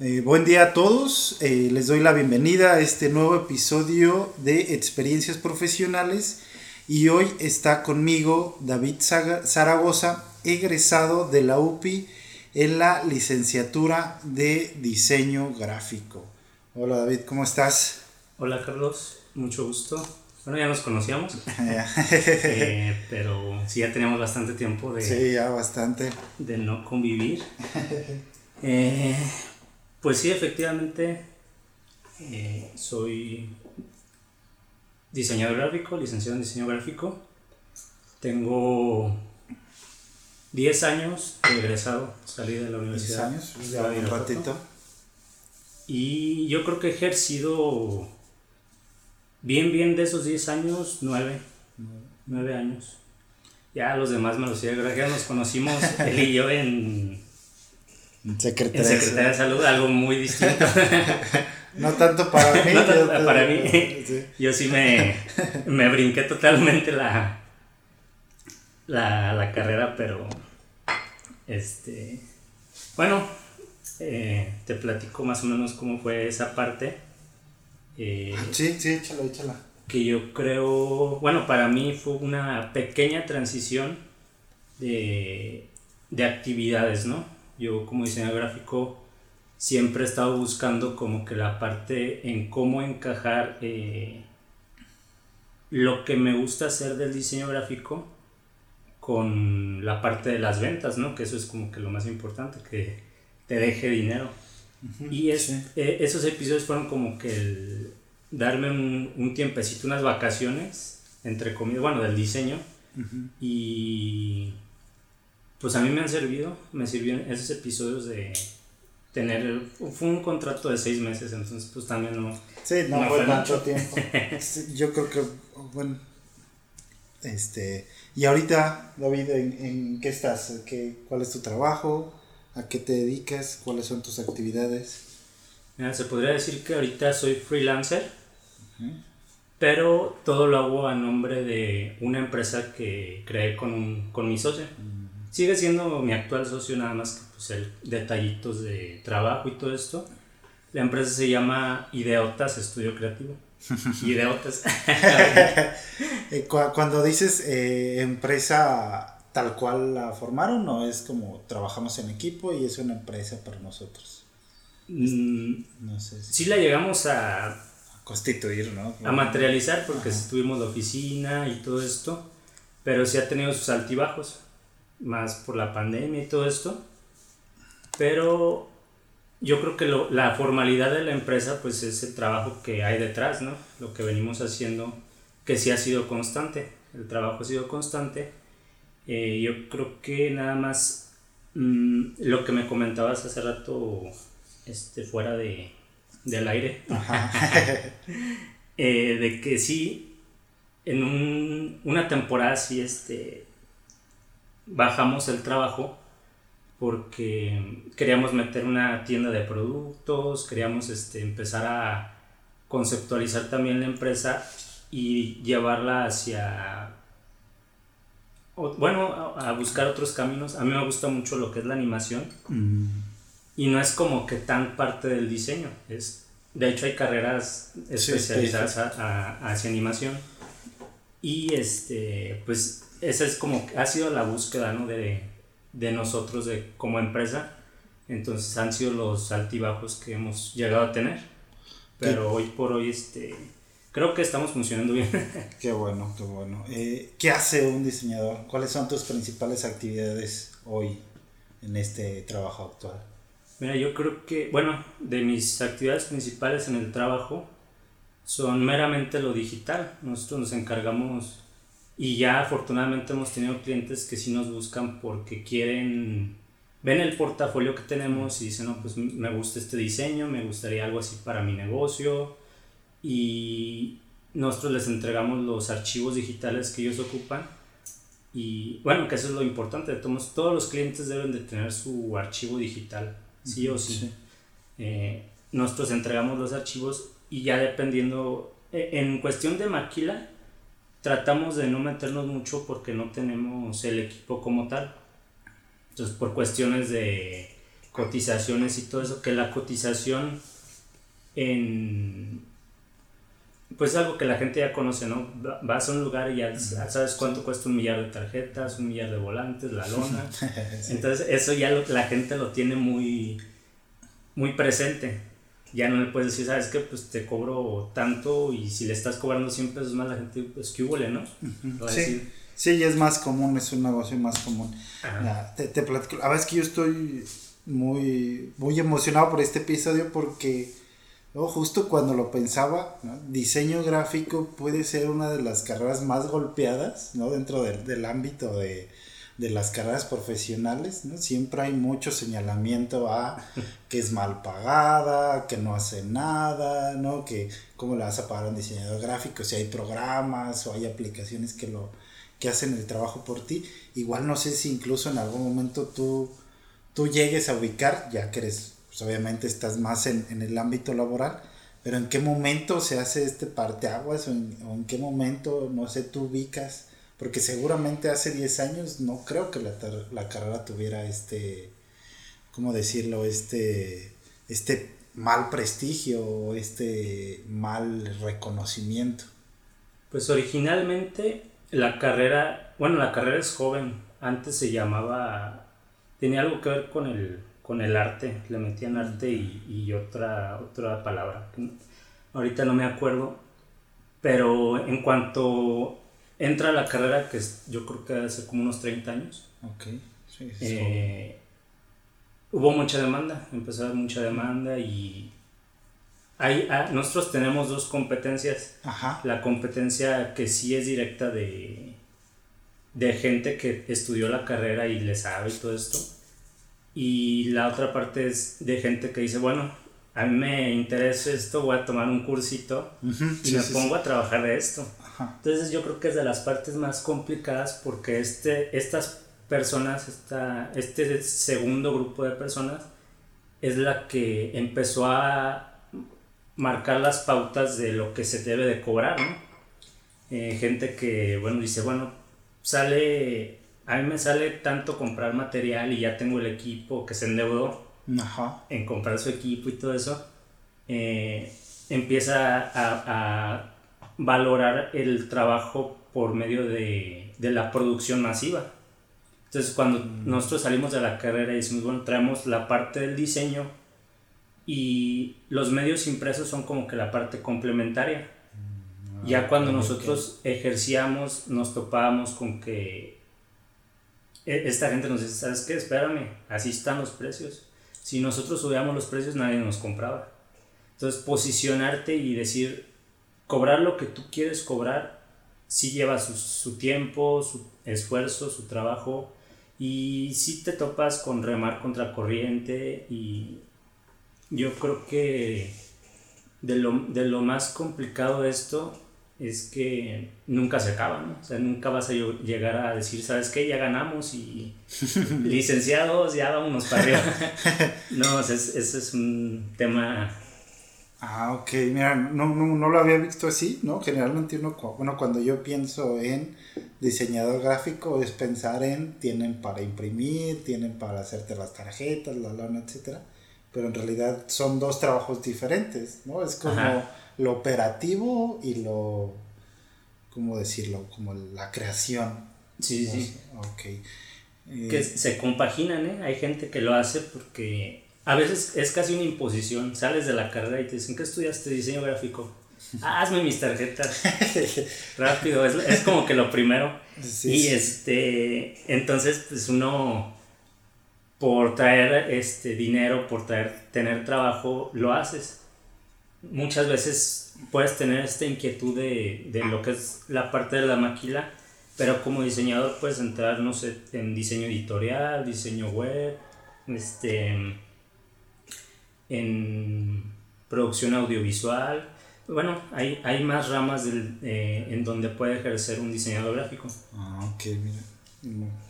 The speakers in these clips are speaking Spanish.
Eh, buen día a todos, eh, les doy la bienvenida a este nuevo episodio de Experiencias Profesionales y hoy está conmigo David Zaragoza, egresado de la UPI en la licenciatura de diseño gráfico. Hola David, ¿cómo estás? Hola Carlos, mucho gusto. Bueno, ya nos conocíamos, eh, pero sí ya teníamos bastante tiempo de... Sí, ya bastante. De no convivir. Eh, pues sí, efectivamente, eh, soy diseñador gráfico, licenciado en diseño gráfico. Tengo 10 años de egresado, salí de la universidad. 10 años, ya un ratito. Y yo creo que he ejercido bien, bien de esos 10 años, 9. 9 años. Ya los demás me los sé, ya nos conocimos él y yo en Secretaría, en Secretaría de Salud, algo muy distinto. no tanto para mí. no tanto para mí. Yo sí me, me brinqué totalmente la, la, la, carrera, pero este bueno, eh, te platico más o menos cómo fue esa parte. Eh, sí, sí, échala, échala. Que yo creo, bueno, para mí fue una pequeña transición de, de actividades, ¿no? Yo como diseñador gráfico siempre he estado buscando como que la parte en cómo encajar eh, lo que me gusta hacer del diseño gráfico con la parte de las ventas, ¿no? Que eso es como que lo más importante, que te deje dinero. y es, eh, esos episodios fueron como que el darme un, un, tiempecito, unas vacaciones, entre comillas, bueno, del diseño. Y pues a mí me han servido, me sirvieron esos episodios de tener, fue un contrato de seis meses, entonces pues también no. Sí, no, fue tanto tiempo. yo creo que, bueno, este, y ahorita, David, ¿en, qué estás? ¿Qué, ¿Cuál es tu trabajo? ¿A qué te dedicas? ¿Cuáles son tus actividades? Mira, se podría decir que ahorita soy freelancer, pero todo lo hago a nombre de una empresa que creé con, un, con mi socio. Sigue siendo mi actual socio, nada más que pues, el detallitos de trabajo y todo esto. La empresa se llama Ideotas Estudio Creativo. Ideotas. Eh, cuando dices eh, empresa tal cual la formaron, ¿no es como trabajamos en equipo y es una empresa para nosotros? Mm, no sé. Si... Sí la llegamos a, constituir, ¿no? A materializar porque tuvimos la oficina y todo esto, pero sí ha tenido sus altibajos más por la pandemia y todo esto. Pero yo creo que lo, la formalidad de la empresa pues es el trabajo que hay detrás, ¿no? Lo que venimos haciendo que sí ha sido constante, el trabajo ha sido constante. Eh, yo creo que nada más mm, lo que me comentabas hace rato este, fuera de, del aire, eh, de que sí, en un, una temporada sí este, bajamos el trabajo porque queríamos meter una tienda de productos, queríamos este, empezar a conceptualizar también la empresa y llevarla hacia, bueno, a buscar otros caminos. A mí me gusta mucho lo que es la animación mm. y no es como que tan parte del diseño. Es, de hecho hay carreras especializadas hacia animación y este, pues esa es como, ha sido la búsqueda, ¿no? De, de nosotros de, como empresa. Entonces han sido los altibajos que hemos llegado a tener. Pero hoy por hoy, este, creo que estamos funcionando bien. qué bueno, qué bueno. Eh, ¿Qué hace un diseñador? ¿Cuáles son tus principales actividades hoy en este trabajo actual? Mira, yo creo que, bueno, de mis actividades principales en el trabajo son meramente lo digital. Nosotros nos encargamos y ya afortunadamente hemos tenido clientes que sí nos buscan porque quieren, ven el portafolio que tenemos y dicen, no, pues me gusta este diseño, me gustaría algo así para mi negocio. Y nosotros les entregamos los archivos digitales que ellos ocupan. Y bueno, que eso es lo importante todos. Todos los clientes deben de tener su archivo digital, sí o sí. Eh, nosotros entregamos los archivos y ya dependiendo, e, en cuestión de maquila, tratamos de no meternos mucho porque no tenemos el equipo como tal. Entonces, por cuestiones de cotizaciones y todo eso, que la cotización en... Pues es algo que la gente ya conoce, ¿no? Vas a un lugar y ya sabes cuánto cuesta un millar de tarjetas, un millar de volantes, la lona. Entonces eso ya la gente lo tiene muy, muy presente. Ya no le puedes decir, ¿sabes qué? Pues te cobro tanto y si le estás cobrando 100 pesos más, la gente, pues que huele, ¿no? sí. Sí, es más común, es un negocio más común. te, te platico, a veces que yo estoy muy, muy emocionado por este episodio porque justo cuando lo pensaba, diseño gráfico puede ser una de las carreras más golpeadas ¿no? dentro del, del ámbito de, de, las carreras profesionales. ¿no? Siempre hay mucho señalamiento a que es mal pagada, que no hace nada, ¿no? que cómo le vas a pagar a un diseñador gráfico si hay programas o hay aplicaciones que lo que hacen el trabajo por ti. Igual no sé si incluso en algún momento tú, tú llegues a ubicar, ya que eres, pues obviamente estás más en, el ámbito laboral, pero en qué momento se hace este parteaguas o en, o en qué momento, no sé, tú ubicas, porque seguramente hace 10 años no creo que la, la carrera tuviera este, ¿cómo decirlo? Este, este mal prestigio o este mal reconocimiento. Pues originalmente la carrera, bueno, la carrera es joven. Antes se llamaba, tenía algo que ver con el, con el arte. Le metían arte y, otra, otra palabra. Ahorita no me acuerdo. Pero en cuanto entra la carrera, que yo creo que hace como unos 30 años. Ok, eh, hubo mucha demanda, empezó a haber mucha demanda y hay, ah, nosotros tenemos dos competencias. La competencia que sí es directa de, de gente que estudió la carrera y le sabe todo esto. Y la otra parte es de gente que dice, bueno, a mí me interesa esto, voy a tomar un cursito y me pongo a trabajar de esto. Entonces yo creo que es de las partes más complicadas porque este, estas personas, esta, este segundo grupo de personas, es la que empezó a marcar las pautas de lo que se debe de cobrar, ¿no? Eh, gente que, bueno, dice, bueno, sale, a mí me sale tanto comprar material y ya tengo el equipo que se endeudó en comprar su equipo y todo eso, eh, empieza a, valorar el trabajo por medio de, de la producción masiva. Entonces, cuando mm. nosotros salimos de la carrera y decimos, bueno, traemos la parte del diseño, y los medios impresos son como que la parte complementaria. Mm, ya ah, cuando nosotros ejercíamos, nos topábamos con que e, esta gente nos dice, ¿sabes qué? Espérame, así están los precios. Si nosotros subíamos los precios, nadie nos compraba. Entonces, posicionarte y decir, cobrar lo que tú quieres cobrar, sí lleva su, su tiempo, su esfuerzo, su trabajo, y si te topas con remar contra corriente y yo creo que de lo, de lo más complicado de esto es que nunca se acaba, ¿no? O sea, nunca vas a llegar a decir, ¿sabes qué? Ya ganamos y licenciados, ya vámonos para arriba. no, ese es, ese es un tema... Ah, ok, mira, no, no, no, lo había visto así, ¿no? Generalmente uno, bueno, cuando yo pienso en diseñador gráfico es pensar en, tienen para imprimir, tienen para hacerte las tarjetas, la lana, etcétera pero en realidad son dos trabajos diferentes, ¿no? Es como lo operativo y lo, ¿cómo decirlo? Como la creación. Sí, sí. Ok. que eh, se compaginan, ¿eh? Hay gente que lo hace porque a veces es casi una imposición. Sales de la carrera y te dicen, ¿qué estudiaste? Diseño gráfico. Ah, hazme mis tarjetas. Rápido, es, es, como que lo primero. y este, entonces, pues uno por traer este dinero, por traer, tener trabajo, lo haces. Muchas veces puedes tener esta inquietud de, de lo que es la parte de la maquila, pero como diseñador puedes entrar, no sé, en diseño editorial, diseño web, este, en producción audiovisual. Bueno, hay, hay más ramas del, eh, en donde puede ejercer un diseñador gráfico. Ah, ok, mira.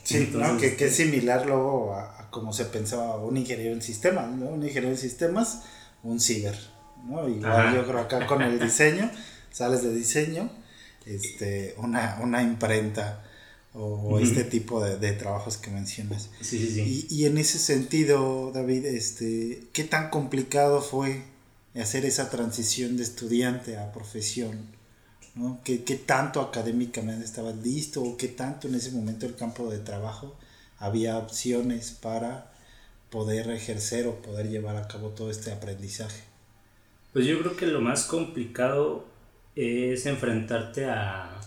Sí, que, que, es este similar luego a, como se pensaba un ingeniero en sistemas, ¿no? Un ingeniero en sistemas, un ciber, ¿no? Igual yo creo acá con el diseño, sales de diseño, este, una, una imprenta. O este tipo de, trabajos que mencionas. Sí, sí, sí. Y, y, en ese sentido, David, este, ¿qué tan complicado fue hacer esa transición de estudiante a profesión? ¿no? ¿Qué, ¿Qué, tanto académicamente estabas listo o qué tanto en ese momento el campo de trabajo había opciones para poder ejercer o poder llevar a cabo todo este aprendizaje? Pues yo creo que lo más complicado es enfrentarte a,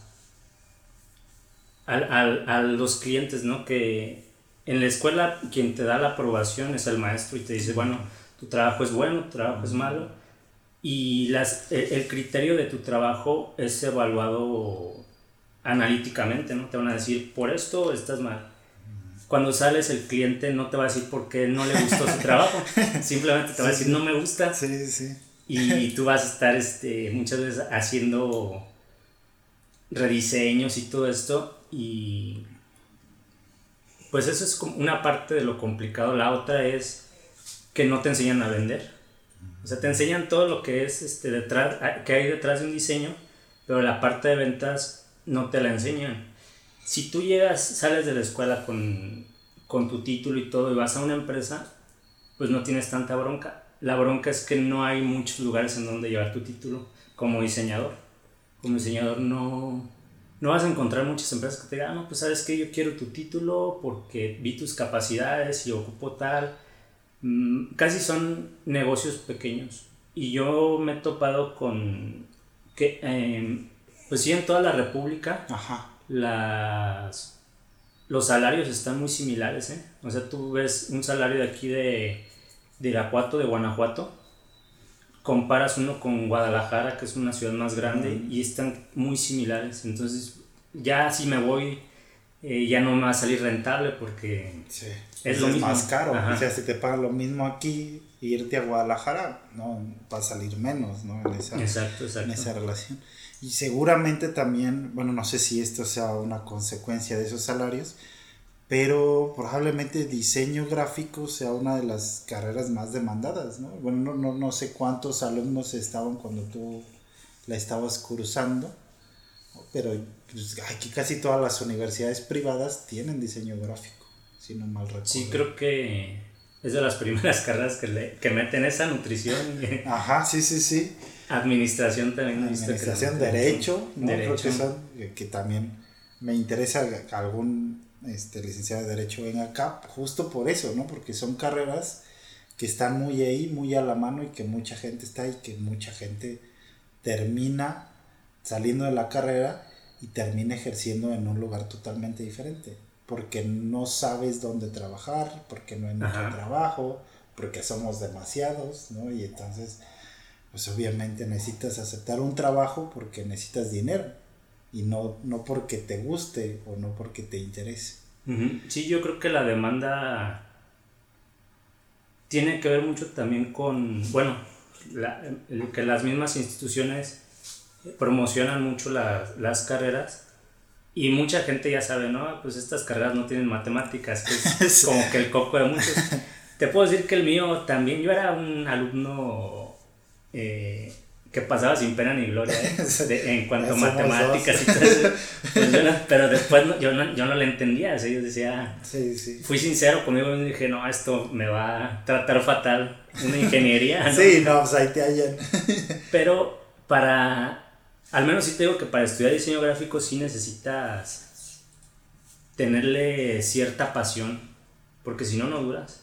a, los clientes, ¿no? Que en la escuela quien te da la aprobación es el maestro y te dice, bueno, tu trabajo es bueno, tu trabajo es malo. Y las, el, criterio de tu trabajo es evaluado analíticamente, ¿no? Te van a decir, por esto estás mal. Cuando sales el cliente no te va a decir por qué no le gustó su trabajo, simplemente te va a decir, no me gusta. Sí, sí. Y tú vas a estar este, muchas veces haciendo rediseños y todo esto y pues eso es una parte de lo complicado. La otra es que no te enseñan a vender. O sea, te enseñan todo lo que es este detrás, que hay detrás de un diseño, pero la parte de ventas no te la enseñan. Si tú llegas, sales de la escuela con, con tu título y todo y vas a una empresa, pues no tienes tanta bronca. La bronca es que no hay muchos lugares en donde llevar tu título como diseñador. Como diseñador no, no vas a encontrar muchas empresas que te digan, no, pues sabes que yo quiero tu título porque vi tus capacidades y ocupo tal. Mm, casi son negocios pequeños. Y yo me he topado con que, em, pues sí, en toda la República, Las, los salarios están muy similares. ¿eh? O sea, tú ves un salario de aquí de, de Irapuato, de Guanajuato, comparas uno con Guadalajara, que es una ciudad más grande, y están muy similares. Entonces, ya si me voy, eh, ya no me va a salir rentable porque es lo más caro. O sea, si te pagan lo mismo aquí, irte a Guadalajara, no va a salir menos, ¿no? En esa, exacto, exacto. En esa relación. Y seguramente también, bueno, no sé si esto sea una consecuencia de esos salarios, pero probablemente diseño gráfico sea una de las carreras más demandadas, ¿no? Bueno, no, no, no sé cuántos alumnos estaban cuando tú la estabas cursando, pero pues, aquí casi todas las universidades privadas tienen diseño gráfico, si no mal recuerdo. Sí, creo que es de las primeras carreras que, le, que meten esa nutrición. Ajá, sí, sí, sí. Administración también. Administración, derecho, ¿no? Creo que, son, que también me interesa algún este, licenciado de Derecho en acá, justo por eso, ¿no? Porque son carreras que están muy ahí, muy a la mano y que mucha gente está y que mucha gente termina saliendo de la carrera y termina ejerciendo en un lugar totalmente diferente. Porque no sabes dónde trabajar, porque no hay mucho trabajo, porque somos demasiados, ¿no? Y entonces, pues obviamente necesitas aceptar un trabajo porque necesitas dinero y no, no porque te guste o no porque te interese. Sí, yo creo que la demanda tiene que ver mucho también con, bueno, que las mismas instituciones promocionan mucho las carreras y mucha gente ya sabe, ¿no? Pues estas carreras no tienen matemáticas, que es como que el coco de muchos. Te puedo decir que el mío también, yo era un alumno eh, que pasaba sin pena ni gloria ¿eh? en cuanto a matemáticas y todo eso. Pues pero después yo, no, yo no le entendía, así yo decía, fui sincero conmigo y dije, no, esto me va a tratar fatal, una ingeniería. ¿no? Sí, no, pues ahí te hallan. pero para, al menos sí te digo que para estudiar diseño gráfico sí necesitas tenerle cierta pasión, porque si no, no duras.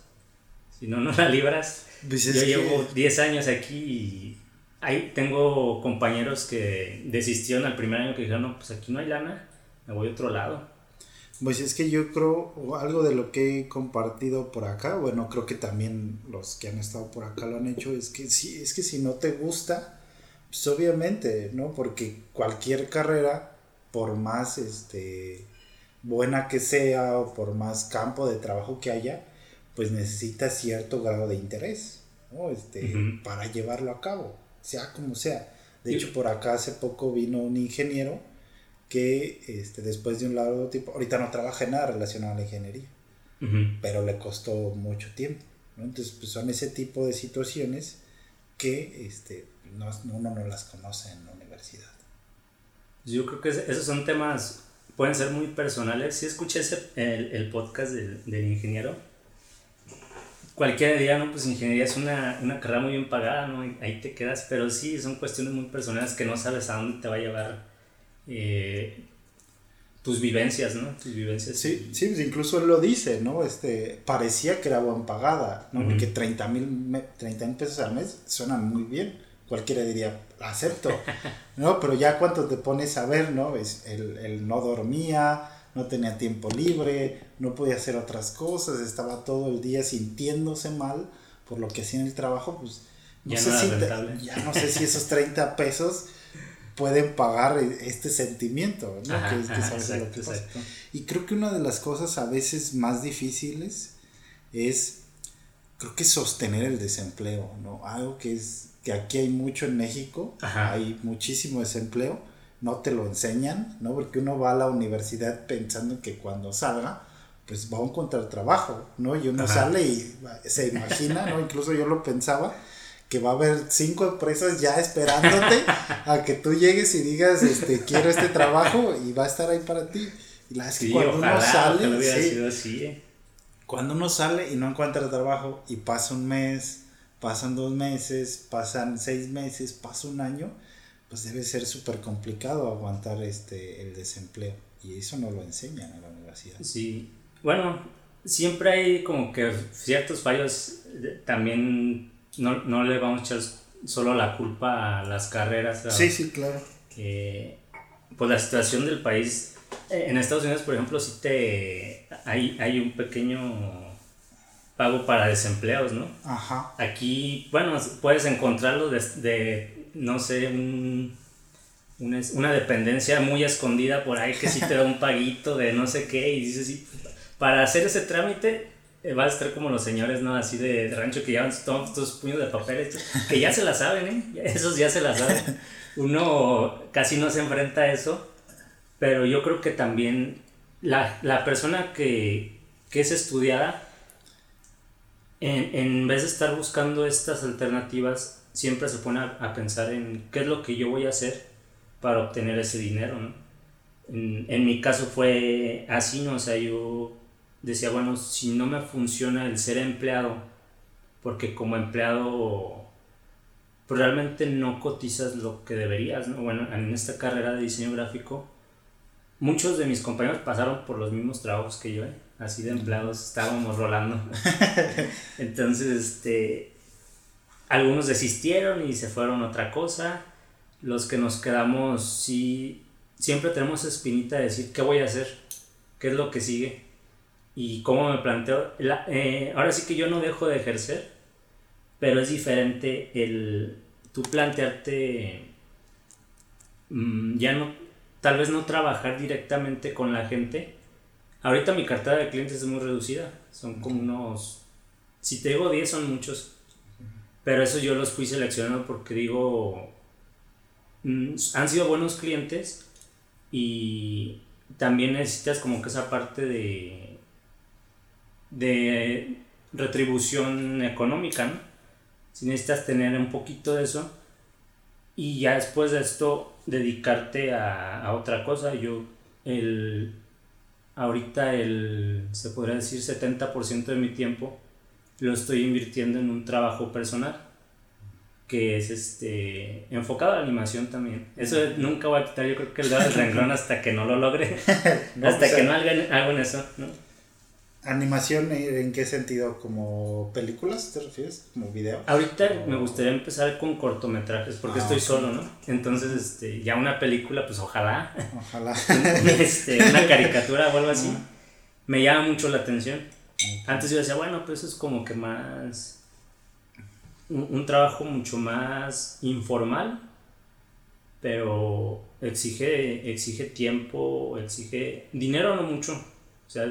Si no, no la libras. Pues yo llevo 10 años aquí y Ahí tengo compañeros que desistieron al primer año que dijeron, no, pues aquí no hay lana, me voy a otro lado. Pues es que yo creo, algo de lo que he compartido por acá, bueno, creo que también los que han estado por acá lo han hecho, es que sí, es que si no te gusta, pues obviamente, ¿no? Porque cualquier carrera, por más este buena que sea o por más campo de trabajo que haya, pues necesita cierto grado de interés, ¿no? Este, para llevarlo a cabo sea como sea. De hecho, por acá hace poco vino un ingeniero que este, después de un lado tipo, ahorita no trabaja en nada relacionado a la ingeniería, pero le costó mucho tiempo. Entonces, pues son ese tipo de situaciones que este, no, uno no las conoce en la universidad. Yo creo que esos son temas pueden ser muy personales. Si escuché ese, el, el podcast del, del ingeniero, cualquiera diría, no, pues ingeniería es una, una carrera muy bien pagada, ¿no? Ahí te quedas, pero sí, son cuestiones muy personales que no sabes a dónde te va a llevar eh, tus vivencias, ¿no? Tus vivencias. Sí, sí, pues incluso él lo dice, ¿no? Este, parecía que era buen pagada, ¿no? Porque 30 mil 30 mil pesos al mes suenan muy bien. Cualquiera diría, acepto, ¿no? Pero ya cuando te pones a ver, ¿no? Es, él, él no dormía, no tenía tiempo libre, no podía hacer otras cosas, estaba todo el día sintiéndose mal por lo que hacía en el trabajo, pues no Ya sé no si te- ya no sé si esos 30 pesos pueden pagar este sentimiento, ¿no? Ajá, que es que ajá, sabes lo exacto, que pasa. Y creo que una de las cosas a veces más difíciles es, creo que sostener el desempleo, ¿no? Algo que es, que aquí hay mucho en México, Ajá. hay muchísimo desempleo, no te lo enseñan, ¿no? Porque uno va a la universidad pensando que cuando salga, pues va a encontrar trabajo, ¿no? Y uno Ajá. sale y se imagina, ¿no? Incluso yo lo pensaba, que va a haber cinco empresas ya esperándote a que tú llegues y digas, este, quiero este trabajo y va a estar ahí para ti. Y la Sí, cuando ojalá, uno sale, sí, sido así, ¿eh? cuando uno sale y no encuentra trabajo y pasa un mes, pasan dos meses, pasan seis meses, pasa un año, pues debe ser súper complicado aguantar este el desempleo. Y eso no lo enseñan en la universidad. Sí, bueno, siempre hay como que ciertos fallos, eh, también no, no le vamos a echar solo la culpa a las carreras, a- sí, claro. que pues la situación del país, eh, en Estados Unidos por ejemplo, sí te, hay, hay un pequeño pago para desempleados, ¿no? Ajá. Aquí, bueno, puedes encontrarlo de, de, no sé, un- una, una dependencia muy escondida por ahí que sí te da un paguito de no sé qué y dices, sí, para hacer ese trámite eh, vas a estar como los señores, ¿no? Así de, de rancho que llevan todos estos puños de papel, estos, que ya se la saben, ¿eh? Esos ya se la saben. Uno casi no se enfrenta a eso, pero yo creo que también la, la persona que, que es estudiada en, en vez de estar buscando estas alternativas, siempre se pone a, a pensar en qué es lo que yo voy a hacer para obtener ese dinero, ¿no? En, en mi caso fue así, ¿no? O sea, yo decía, bueno, si no me funciona el ser empleado, porque como empleado pues realmente no cotizas lo que deberías, ¿no? Bueno, en esta carrera de diseño gráfico, muchos de mis compañeros pasaron por los mismos trabajos que yo, ¿eh? así de empleados estábamos rolando. Entonces, este, algunos desistieron y se fueron otra cosa. Los que nos quedamos, sí, siempre tenemos espinita de decir, ¿qué voy a hacer? ¿Qué es lo que sigue? Y cómo me planteo. La- eh, ahora sí que yo no dejo de ejercer, pero es diferente el tú plantearte mm, ya no, tal vez no trabajar directamente con la gente. Ahorita mi cartera de clientes es muy reducida, son como unos, si te digo 10 son muchos, pero eso yo los fui seleccionando porque digo, mm, han sido buenos clientes y también necesitas como que esa parte de, de retribución económica. Si necesitas tener un poquito de eso y ya después de esto dedicarte a, a otra cosa. Yo, el, ahorita el, se podría decir 70% de mi tiempo lo estoy invirtiendo en un trabajo personal que es este enfocado a animación también. Eso nunca voy a quitar, yo creo que el dedo del renglón hasta que no lo logre, No, hasta pues, que a- no haga algo en eso, ¿no? ¿Animación eh, en qué sentido? ¿Como películas te refieres? ¿Como video? Ahorita me gustaría empezar con cortometrajes porque Ah, estoy solo, ¿no? Entonces, este, ya una película, pues ojalá, Ojalá. este, una caricatura o algo así, Ah. me llama mucho la atención. Antes yo decía, bueno, pues eso es como que más, un, un trabajo mucho más informal, pero exige, exige tiempo, exige dinero, no mucho. O sea,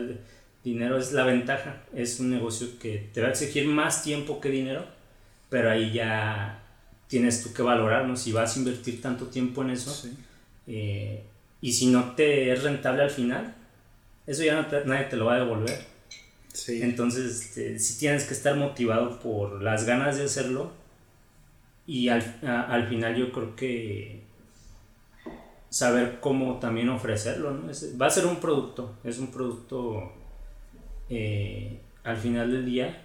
dinero es la ventaja, es un negocio que te va a exigir más tiempo que dinero, pero ahí ya tienes tú que valorar, ¿no? Si vas a invertir tanto tiempo en eso, Sí. eh, y si no te es rentable al final, eso ya no te- nadie te lo va a devolver. Entonces, este, sí tienes que estar motivado por las ganas de hacerlo. Y al, al final yo creo que saber cómo también ofrecerlo, ¿no? va a ser un producto, es un producto eh, al final del día,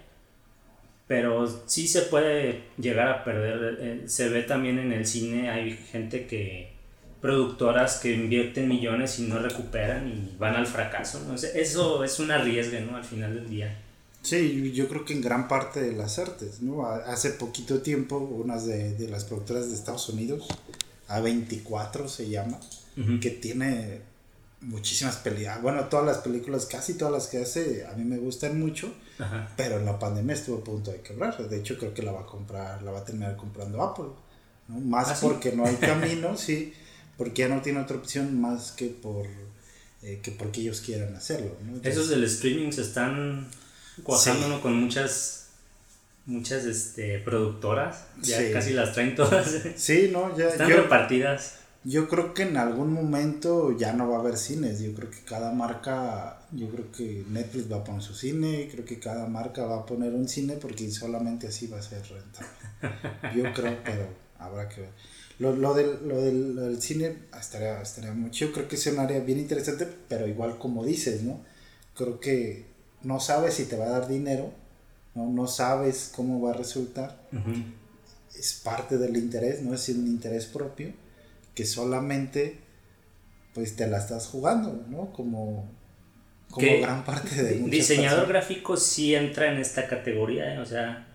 pero sí se puede llegar a perder, eh, se ve también en el cine, hay gente que, productoras que invierten millones y no recuperan y van al fracaso, ¿no? Eso es un arriesgue, ¿no? Al final del día. Sí, yo creo que en gran parte de las artes, ¿no? Hace poquito tiempo, unas de, de las productoras de Estados Unidos, A24 se llama, que tiene muchísimas películas. Bueno, todas las películas, casi todas las que hace, a mí me gustan mucho, pero en la pandemia estuvo a punto de quebrar. De hecho, creo que la va a comprar, la va a terminar comprando Apple. ¿no? Más ¿Ah, porque no hay camino, sí, porque ya no tiene otra opción más que por eh, que porque ellos quieran hacerlo. Esos del streaming se están cuajando con muchas muchas este, productoras, ya casi las traen todas. Sí, no, ya. Están repartidas. Yo creo que en algún momento ya no va a haber cines. Yo creo que cada marca, yo creo que Netflix va a poner su cine, creo que cada marca va a poner un cine porque solamente así va a ser rentable. Yo creo, pero habrá que ver. Lo, lo, del, lo, del, lo del cine estaría, estaría mucho. Yo creo que es un área bien interesante, pero igual como dices, ¿no? Creo que no sabes si te va a dar dinero, no, no sabes cómo va a resultar. Es parte del interés, no es un interés propio, que solamente pues te la estás jugando, ¿no? Como, como gran parte de... Diseñador gráfico sí entra en esta categoría, ¿eh? o sea,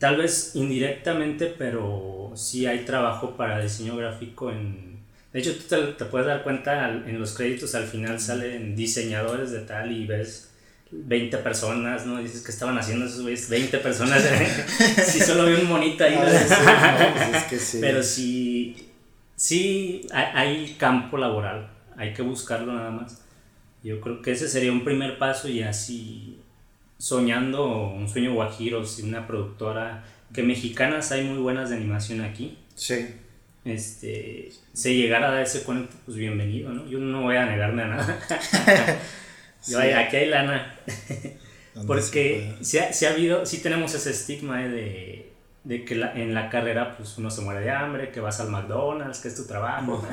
tal vez indirectamente, pero sí hay trabajo para diseño gráfico en... De hecho, tú te, te puedes dar cuenta en los créditos al final salen diseñadores de tal y ves 20 personas, ¿no? Dices que estaban haciendo esos güeyes, 20 personas. si solo vi un monito ahí. Ah, pues Pero sí, sí hay, campo laboral, hay que buscarlo nada más. Yo creo que ese sería un primer paso y así soñando un sueño guajiro, si una productora, que mexicanas hay muy buenas de animación aquí. Sí. Este, se llegara a dar ese cuento, pues bienvenido, ¿no? Yo no voy a negarme a nada. aquí hay lana. Porque si ha, ha, habido, sí tenemos ese estigma eh, de, que en la carrera pues uno se muere de hambre, que vas al McDonald's, que es tu trabajo.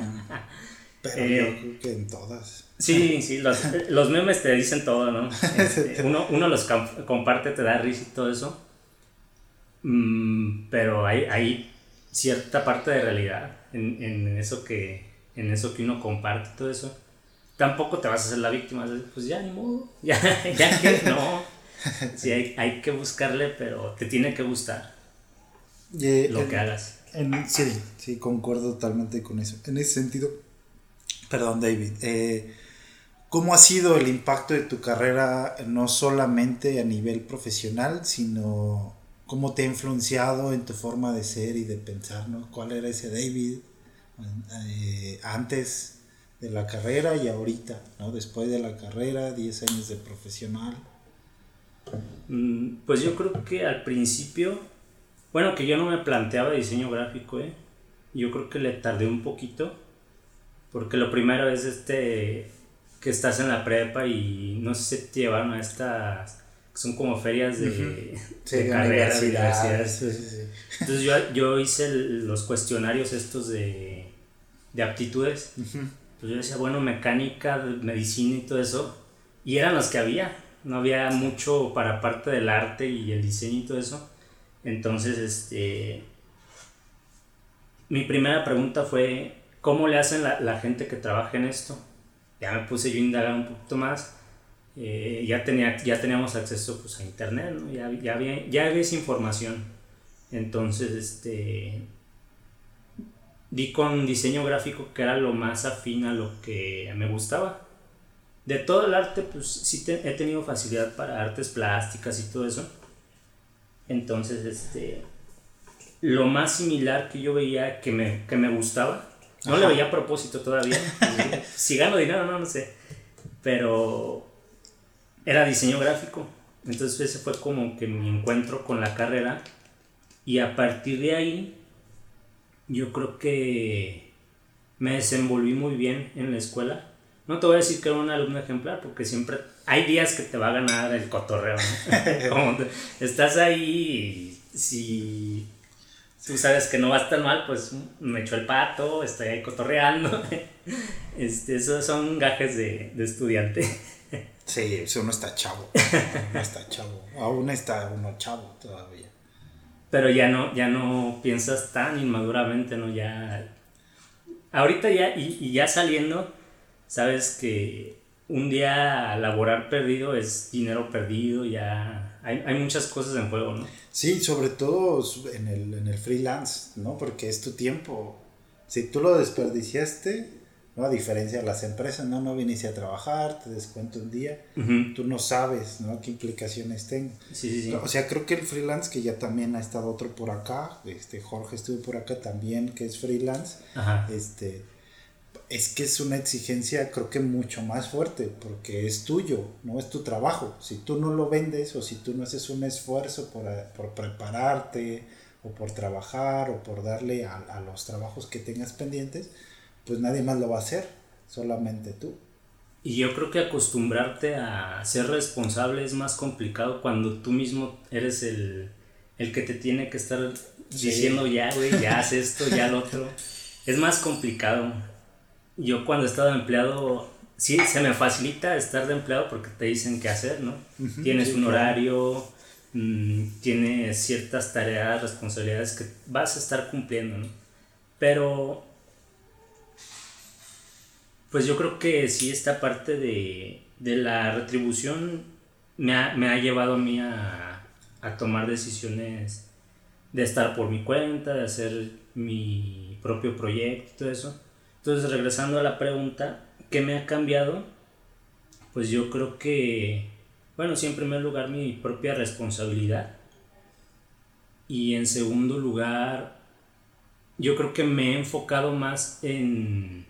Pero yo eh, creo que en todas. Sí, sí, los, memes te dicen todo, ¿no? Este, uno, uno los comparte, te da risa y todo eso. Mm, pero hay, hay cierta parte de realidad en, en, eso que, en eso que uno comparte, todo eso tampoco te vas a hacer la víctima. Pues ya ni modo, ya, ya que no. Sí, hay, hay, que buscarle, pero te tiene que gustar lo que hagas. sí, sí, concuerdo totalmente con eso. En ese sentido, perdón David, eh, ¿cómo ha sido el impacto de tu carrera no solamente a nivel profesional, sino cómo te ha influenciado en tu forma de ser y de pensar? ¿no? ¿Cuál era ese David eh, antes? de la carrera y ahorita, ¿no? Después de la carrera, 10 años de profesional. Mm, pues yo creo que al principio, bueno, que yo no me planteaba diseño gráfico, ¿eh? Yo creo que le tardé un poquito, porque lo primero es este, que estás en la prepa y no sé si te llevaron a estas, son como ferias de, carreras, universidades. Entonces yo, yo hice los cuestionarios estos de, de aptitudes. Pues yo decía, bueno, mecánica, medicina y todo eso, y eran los que había, no había mucho para parte del arte y el diseño y todo eso. Entonces, este, mi primera pregunta fue, ¿cómo le hacen la, la gente que trabaja en esto? Ya me puse yo a indagar un poquito más. Eh, ya, tenía, ya teníamos acceso pues, a internet, ¿no? ya, ya, había, ya había esa información. Entonces, este, di con diseño gráfico que era lo más afín a lo que me gustaba. De todo el arte, pues sí he tenido facilidad para artes plásticas y todo eso. Entonces, este, lo más similar que yo veía que me, que me gustaba, no le veía a propósito todavía. si gano dinero, no, no sé. Pero era diseño gráfico. Entonces ese fue como que mi encuentro con la carrera. Y a partir de ahí yo creo que me desenvolví muy bien en la escuela. No te voy a decir que era un alumno ejemplar, porque siempre hay días que te va a ganar el cotorreo. estás ahí y si, tú sabes que no va a estar mal, pues me echo el pato, estoy ahí cotorreando. Este, esos son gajes de, de estudiante. Sí, uno está chavo. Uno está chavo. Aún está uno chavo todavía. Pero ya no, ya no piensas tan inmaduramente, ¿no? Ya. Ahorita ya, y, y ya saliendo, sabes que un día laborar perdido es dinero perdido, ya hay, hay, muchas cosas en juego, ¿no? Sí, sobre todo en el, en el freelance, ¿no? Porque es tu tiempo. Si tú lo desperdiciaste, ¿no? A diferencia de las empresas, ¿no? No viniste a trabajar, te descuento un día, tú no sabes, ¿no? ¿Qué implicaciones tengo? Sí, sí, sí. O sea, creo que el freelance, que ya también ha estado otro por acá, este, Jorge estuvo por acá también, que es freelance, Ajá. este, es que es una exigencia creo que mucho más fuerte, porque es tuyo, no es tu trabajo. Si tú no lo vendes o si tú no haces un esfuerzo por, por prepararte o por trabajar o por darle a, a los trabajos que tengas pendientes, pues nadie más lo va a hacer, solamente tú. Y yo creo que acostumbrarte a ser responsable es más complicado cuando tú mismo eres el, el que te tiene que estar sí. diciendo ya, güey, ya haz esto, ya lo otro. Es más complicado. Yo cuando he estado empleado, sí, se me facilita estar de empleado porque te dicen qué hacer, ¿no? Uh -huh, tienes sí, un horario, mmm, tienes ciertas tareas, responsabilidades que vas a estar cumpliendo, ¿no? Pero pues yo creo que sí esta parte de, de la retribución me ha, me ha, llevado a mí a, a, tomar decisiones de estar por mi cuenta, de hacer mi propio proyecto, todo eso. Entonces, regresando a la pregunta, ¿qué me ha cambiado? Pues yo creo que, bueno, sí, en primer lugar, mi propia responsabilidad. Y en segundo lugar, yo creo que me he enfocado más en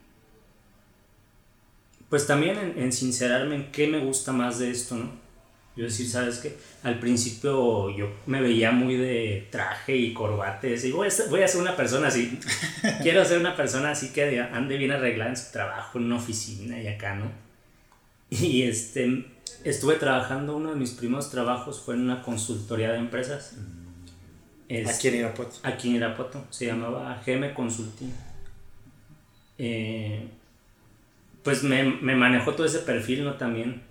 pues también en, en, sincerarme en qué me gusta más de esto, ¿no? Yo decir, ¿sabes qué? Al principio yo me veía muy de traje y corbate, y voy a, ser, voy a ser una persona así, quiero ser una persona así que ande bien arreglada en su trabajo, en una oficina y acá, ¿no? Y este, estuve trabajando, uno de mis primeros trabajos fue en una consultoría de empresas. Es, aquí en Irapuato. Aquí en Irapuato, se llamaba GM Consulting. Eh, pues me, me, manejó todo ese perfil, ¿no? También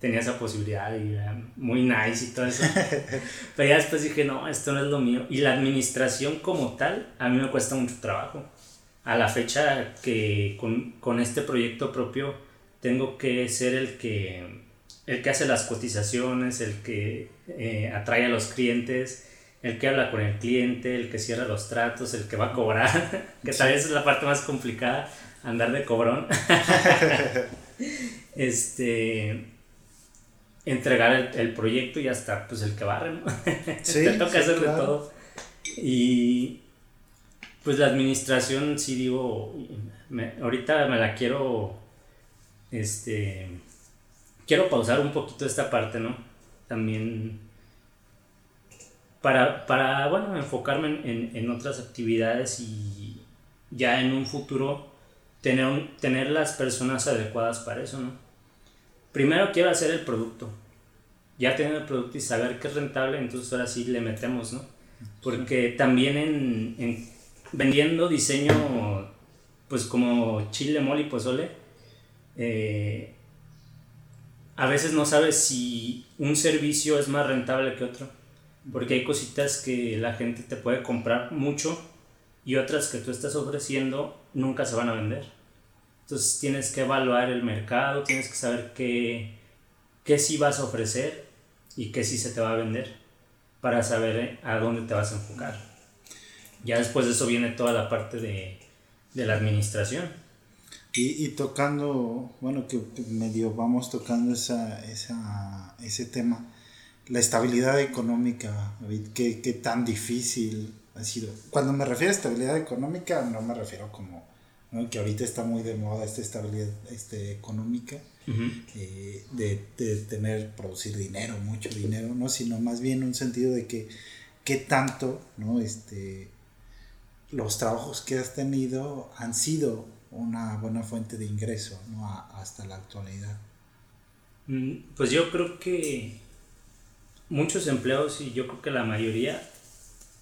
tenía esa posibilidad y era muy nice y todo eso. Pero ya después dije, no, esto no es lo mío. Y la administración como tal, a mí me cuesta mucho trabajo. A la fecha que con, con este proyecto propio tengo que ser el que, el que hace las cotizaciones, el que eh, atrae a los clientes, el que habla con el cliente, el que cierra los tratos, el que va a cobrar, que tal vez es la parte más complicada andar de cobrón. este entregar el, el, proyecto y hasta pues el que barre, ¿no? Sí, Te toca sí, hacer claro. de todo. Y pues la administración, sí digo, me, ahorita me la quiero, este, quiero pausar un poquito esta parte, ¿no? También para, para bueno, enfocarme en, en, en otras actividades y ya en un futuro tener, un, tener las personas adecuadas para eso, ¿no? Primero quiero hacer el producto. Ya tener el producto y saber que es rentable, entonces ahora sí le metemos, ¿no? Porque también en, en vendiendo diseño, pues como chile, mole y pozole, eh, a veces no sabes si un servicio es más rentable que otro. Porque hay cositas que la gente te puede comprar mucho y otras que tú estás ofreciendo nunca se van a vender. Entonces tienes que evaluar el mercado, tienes que saber qué, qué sí vas a ofrecer y qué sí se te va a vender para saber eh, a dónde te vas a enfocar. Ya después de eso viene toda la parte de, de la administración. Y, y, tocando, bueno, que medio vamos tocando esa, esa, ese tema, la estabilidad económica, David, ¿qué, qué tan difícil ha sido? Cuando me refiero a estabilidad económica, no me refiero como ¿no? que ahorita está muy de moda esta estabilidad este, económica, uh -huh. eh, de, de, tener, producir dinero, mucho dinero, ¿no? sino más bien un sentido de que qué tanto ¿no? este, los trabajos que has tenido han sido una buena fuente de ingreso ¿no? A, hasta la actualidad. Pues yo creo que muchos empleados y yo creo que la mayoría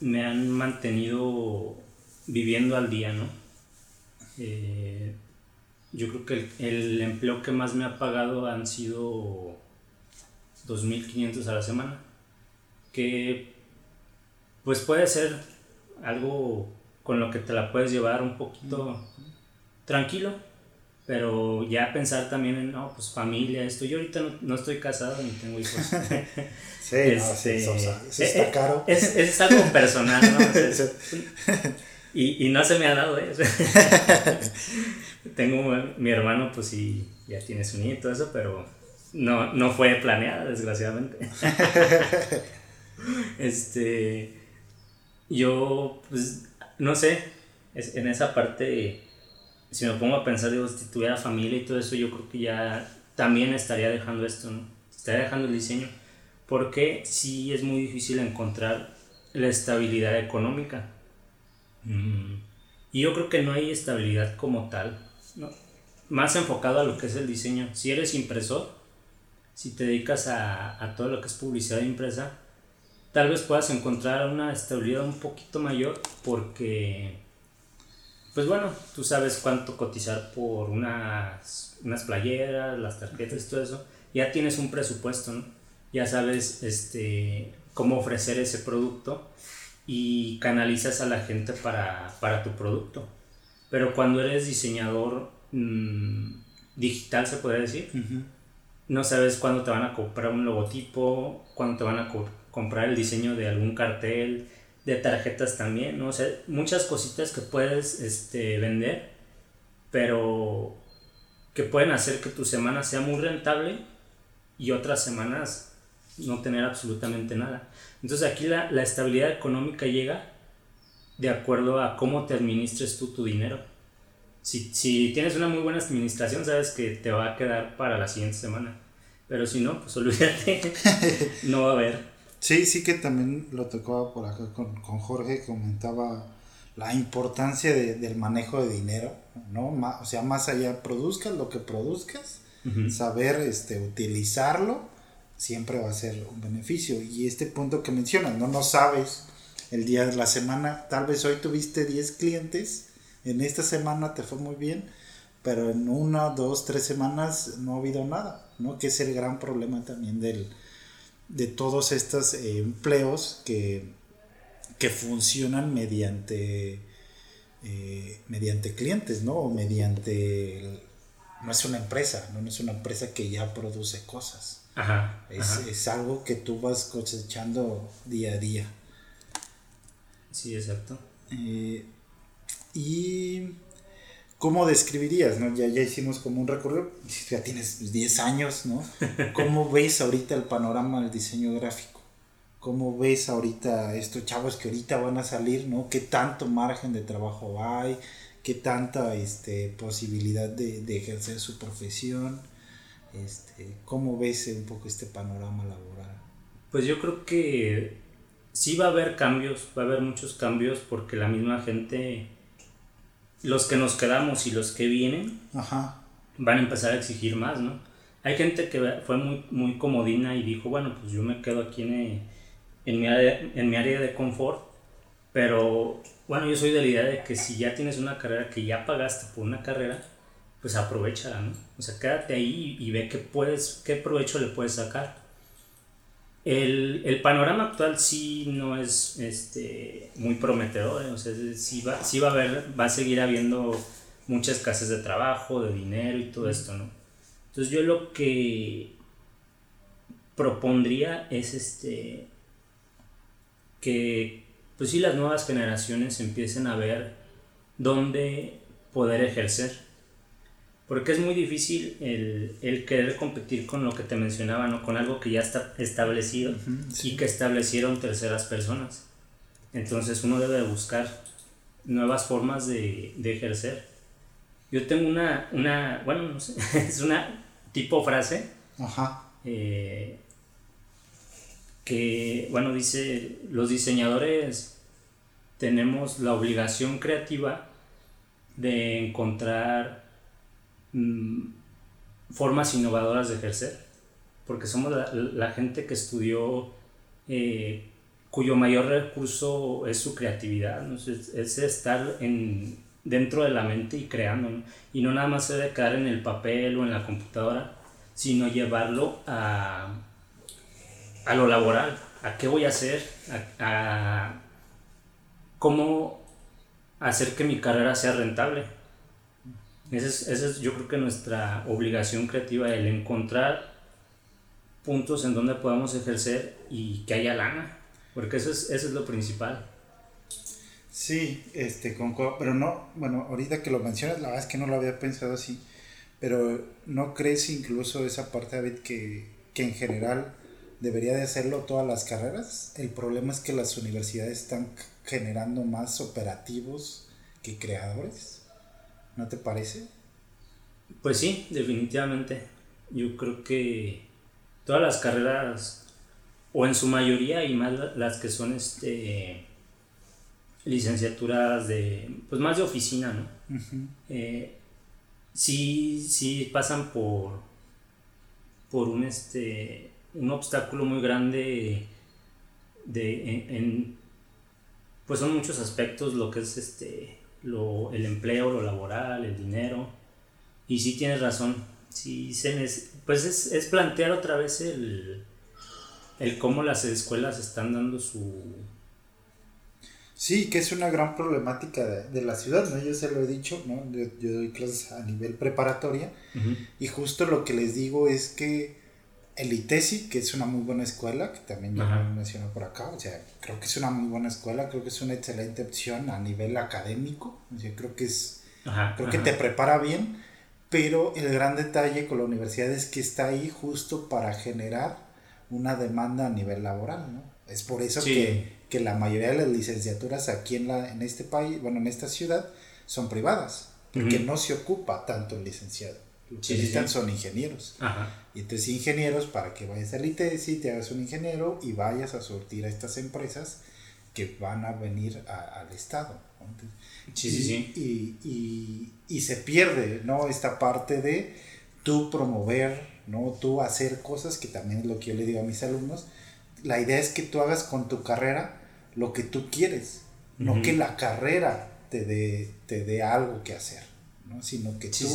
me han mantenido viviendo al día, ¿no? Eh, yo creo que el, empleo que más me ha pagado han sido 2.500 a la semana, que pues puede ser algo con lo que te la puedes llevar un poquito tranquilo, pero ya pensar también en, no, pues familia, esto. Yo ahorita no, estoy casado ni tengo hijos. sí, este, eso, está eh, caro. Es, es, algo personal, ¿no? y, y, no se me ha dado eso. tengo mi hermano, pues sí, ya tiene su niño y todo eso, pero no, no fue planeada, desgraciadamente. este, yo, pues, no sé, en esa parte si me pongo a pensar, digo, si tuviera familia y todo eso, yo creo que ya también estaría dejando esto, ¿no? Estaría dejando el diseño. Porque sí es muy difícil encontrar la estabilidad económica. Y yo creo que no hay estabilidad como tal, ¿no? Más enfocado a lo que es el diseño. Si eres impresor, si te dedicas a, a todo lo que es publicidad impresa, tal vez puedas encontrar una estabilidad un poquito mayor porque pues bueno, tú sabes cuánto cotizar por unas, unas playeras, las tarjetas y todo eso. Ya tienes un presupuesto, ¿no? Ya sabes este, cómo ofrecer ese producto y canalizas a la gente para, tu producto. Pero cuando eres diseñador mm, digital, se podría decir, no sabes cuándo te van a comprar un logotipo, cuándo te van a comprar el diseño de algún cartel, de tarjetas también, ¿no? O sea, muchas cositas que puedes este, vender, pero que pueden hacer que tu semana sea muy rentable y otras semanas no tener absolutamente nada. Entonces aquí la, la estabilidad económica llega de acuerdo a cómo te administres tú tu dinero. Si, si, tienes una muy buena administración, sabes que te va a quedar para la siguiente semana. Pero si no, pues olvídate, no va a haber. Sí, sí que también lo tocaba por acá con, con Jorge, comentaba la importancia de, del manejo de dinero, ¿no? o sea, más allá, produzcas lo que produzcas, saber este, utilizarlo siempre va a ser un beneficio. Y este punto que mencionas, ¿no? No sabes el día de la semana, tal vez hoy tuviste 10 clientes, en esta semana te fue muy bien, pero en una, dos, tres semanas no ha habido nada, ¿no? Que es el gran problema también del, de todos estos eh, empleos que, que, funcionan mediante, eh, mediante clientes, ¿no? O mediante... no es una empresa, ¿no? es una empresa que ya produce cosas. Ajá, es, algo que tú vas cosechando día a día. Sí, exacto. Eh, y ¿Cómo describirías? ¿no? Ya, ya hicimos como un recorrido, ya tienes 10 años, ¿no? ¿Cómo ves ahorita el panorama del diseño gráfico? ¿Cómo ves ahorita estos chavos que ahorita van a salir, ¿no? ¿Qué tanto margen de trabajo hay? ¿Qué tanta este, posibilidad de, de ejercer su profesión? Este, ¿Cómo ves un poco este panorama laboral? Pues yo creo que sí va a haber cambios, va a haber muchos cambios porque la misma gente los que nos quedamos y los que vienen van a empezar a exigir más, ¿no? Hay gente que fue muy, muy comodina y dijo, bueno, pues yo me quedo aquí en, en, mi área, en mi área de confort, pero bueno, yo soy de la idea de que si ya tienes una carrera que ya pagaste por una carrera, pues aprovechala, ¿no? O sea, quédate ahí y ve qué, puedes, qué provecho le puedes sacar. El, el, panorama actual sí no es este, muy prometedor, ¿eh? o sea, sí va, sí va a haber, va a seguir habiendo mucha escasez de trabajo, de dinero y todo esto, ¿no? Entonces yo lo que propondría es este que pues sí las nuevas generaciones empiecen a ver dónde poder ejercer porque es muy difícil el, querer competir con lo que te mencionaba, ¿no? Con algo que ya está establecido y que establecieron terceras personas. Entonces uno debe buscar nuevas formas de, ejercer. Yo tengo una, una, bueno, no sé, es una tipo frase. Eh, que, bueno, dice, los diseñadores tenemos la obligación creativa de encontrar Mm, formas innovadoras de ejercer, porque somos la, gente que estudió eh, cuyo mayor recurso es su creatividad, es, estar en, dentro de la mente y creando, y no nada más se debe quedar en el papel o en la computadora, sino llevarlo a, a lo laboral, a qué voy a hacer, a cómo hacer que mi carrera sea rentable. Esa es, esa es yo creo que nuestra obligación creativa, el encontrar puntos en donde podamos ejercer y que haya lana, porque eso es, eso es lo principal. Sí, este, pero no, bueno, ahorita que lo mencionas, la verdad es que no lo había pensado así, pero ¿no crees incluso esa parte, David, que, que en general debería de hacerlo todas las carreras? El problema es que las universidades están generando más operativos que creadores, ¿no te parece? Pues sí, definitivamente. Yo creo que todas las carreras, o en su mayoría y más las que son este licenciaturas de, pues más de oficina, ¿no? Eh, sí, sí pasan por, por un, este, un obstáculo muy grande de, en, pues son muchos aspectos, lo que es este, lo, el empleo, lo laboral, el dinero, y sí tienes razón, sí se pues es, es, plantear otra vez el, el cómo las escuelas están dando su... Sí, que es una gran problemática de, la ciudad, ¿no? Yo se lo he dicho, ¿no? Yo, doy clases a nivel preparatoria y justo lo que les digo es que el ITESI, que es una muy buena escuela, que también ya lo mencionó por acá, o sea, creo que es una muy buena escuela, creo que es una excelente opción a nivel académico, o sea, creo que es, creo que te prepara bien, pero el gran detalle con la universidad es que está ahí justo para generar una demanda a nivel laboral, ¿no? Es por eso que, que, la mayoría de las licenciaturas aquí en, la, en este país, bueno, en esta ciudad, son privadas, porque no se ocupa tanto el licenciado. Lo que necesitan son ingenieros. Y entonces ingenieros para que vayas al ITESI, te hagas un ingeniero y vayas a surtir a estas empresas que van a venir al Estado. Sí, sí, sí. Y, y, y, se pierde, ¿no? Esta parte de tú promover, ¿no? Tú hacer cosas, que también es lo que yo le digo a mis alumnos. La idea es que tú hagas con tu carrera lo que tú quieres, no que la carrera te dé, te dé algo que hacer, ¿no? Sino que tú,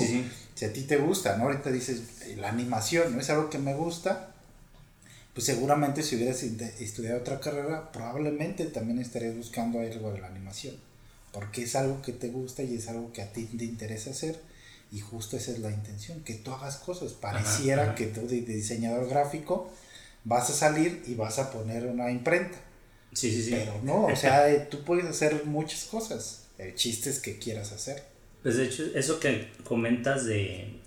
si a ti te gusta, ¿no? Ahorita dices, la animación, ¿no? Es algo que me gusta, pues seguramente si hubieras estudiado otra carrera, probablemente también estarías buscando algo de la animación porque es algo que te gusta y es algo que a ti te interesa hacer y justo esa es la intención, que tú hagas cosas. Pareciera que tú de, diseñador gráfico vas a salir y vas a poner una imprenta. Sí, sí, sí. Pero no, o sea, eh, tú puedes hacer muchas cosas. El chiste es que quieras hacer. Pues de hecho, eso que comentas de,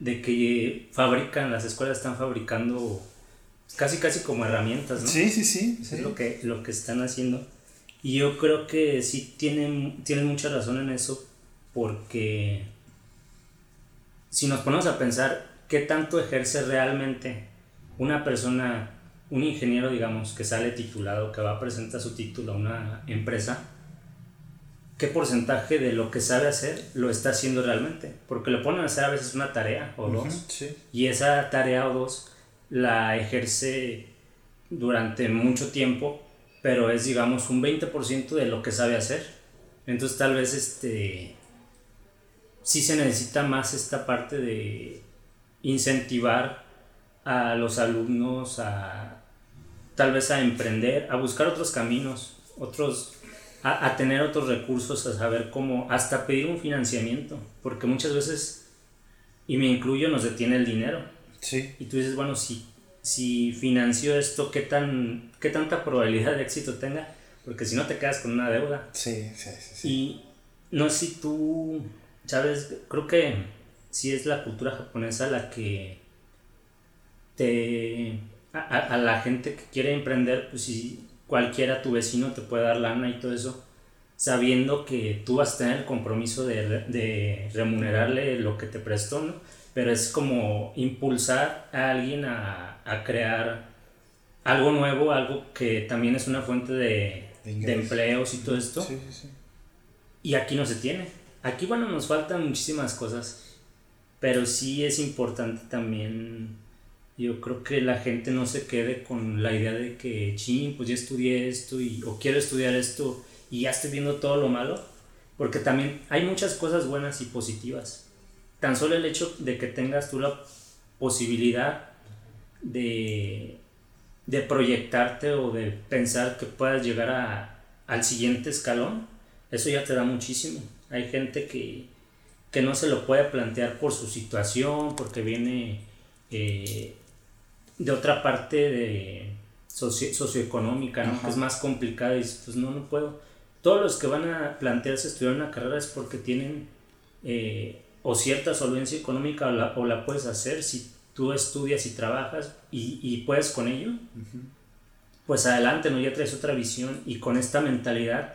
de que fabrican, las escuelas están fabricando casi casi como herramientas, ¿no? Sí, sí, sí. Es lo que, lo que están haciendo. Y yo creo que sí tienen, tienen mucha razón en eso porque si nos ponemos a pensar qué tanto ejerce realmente una persona, un ingeniero, digamos, que sale titulado, que va a presentar su título a una empresa, qué porcentaje de lo que sabe hacer lo está haciendo realmente. Porque le ponen a hacer a veces una tarea o dos. Y esa tarea o dos la ejerce durante mucho tiempo pero es digamos un 20% de lo que sabe hacer. Entonces tal vez este sí se necesita más esta parte de incentivar a los alumnos a tal vez a emprender, a buscar otros caminos, otros a, a tener otros recursos, a saber cómo, hasta pedir un financiamiento, porque muchas veces, y me incluyo, nos detiene el dinero. Sí. Y tú dices, bueno, si si financió esto, qué, tan, qué tanta probabilidad de éxito tenga, porque si no te quedas con una deuda. Sí, sí, sí. Y no sé si tú, sabes, creo que si es la cultura japonesa la que te... A, la gente que quiere emprender, pues si cualquiera, tu vecino te puede dar lana y todo eso, sabiendo que tú vas a tener el compromiso de, de remunerarle lo que te prestó, ¿no? Pero es como impulsar a alguien a, a crear algo nuevo, algo que también es una fuente de, de, empleos y todo esto. Y aquí no se tiene. Aquí, bueno, nos faltan muchísimas cosas, pero sí es importante también Yo creo que la gente no se quede con la idea de que, ching, pues ya estudié esto y, o quiero estudiar esto y ya estoy viendo todo lo malo, porque también hay muchas cosas buenas y positivas. Tan solo el hecho de que tengas tú la posibilidad de, de proyectarte o de pensar que puedas llegar a, al siguiente escalón, eso ya te da muchísimo. Hay gente que, que no se lo puede plantear por su situación, porque viene eh, de otra parte de socioeconómica, ¿no? que es más complicada y dices, pues no, no puedo. Todos los que van a plantearse estudiar una carrera es porque tienen eh, o cierta solvencia económica o la, puedes hacer si tú estudias y trabajas y, puedes con ello, pues adelante, ¿no? Ya traes otra visión y con esta mentalidad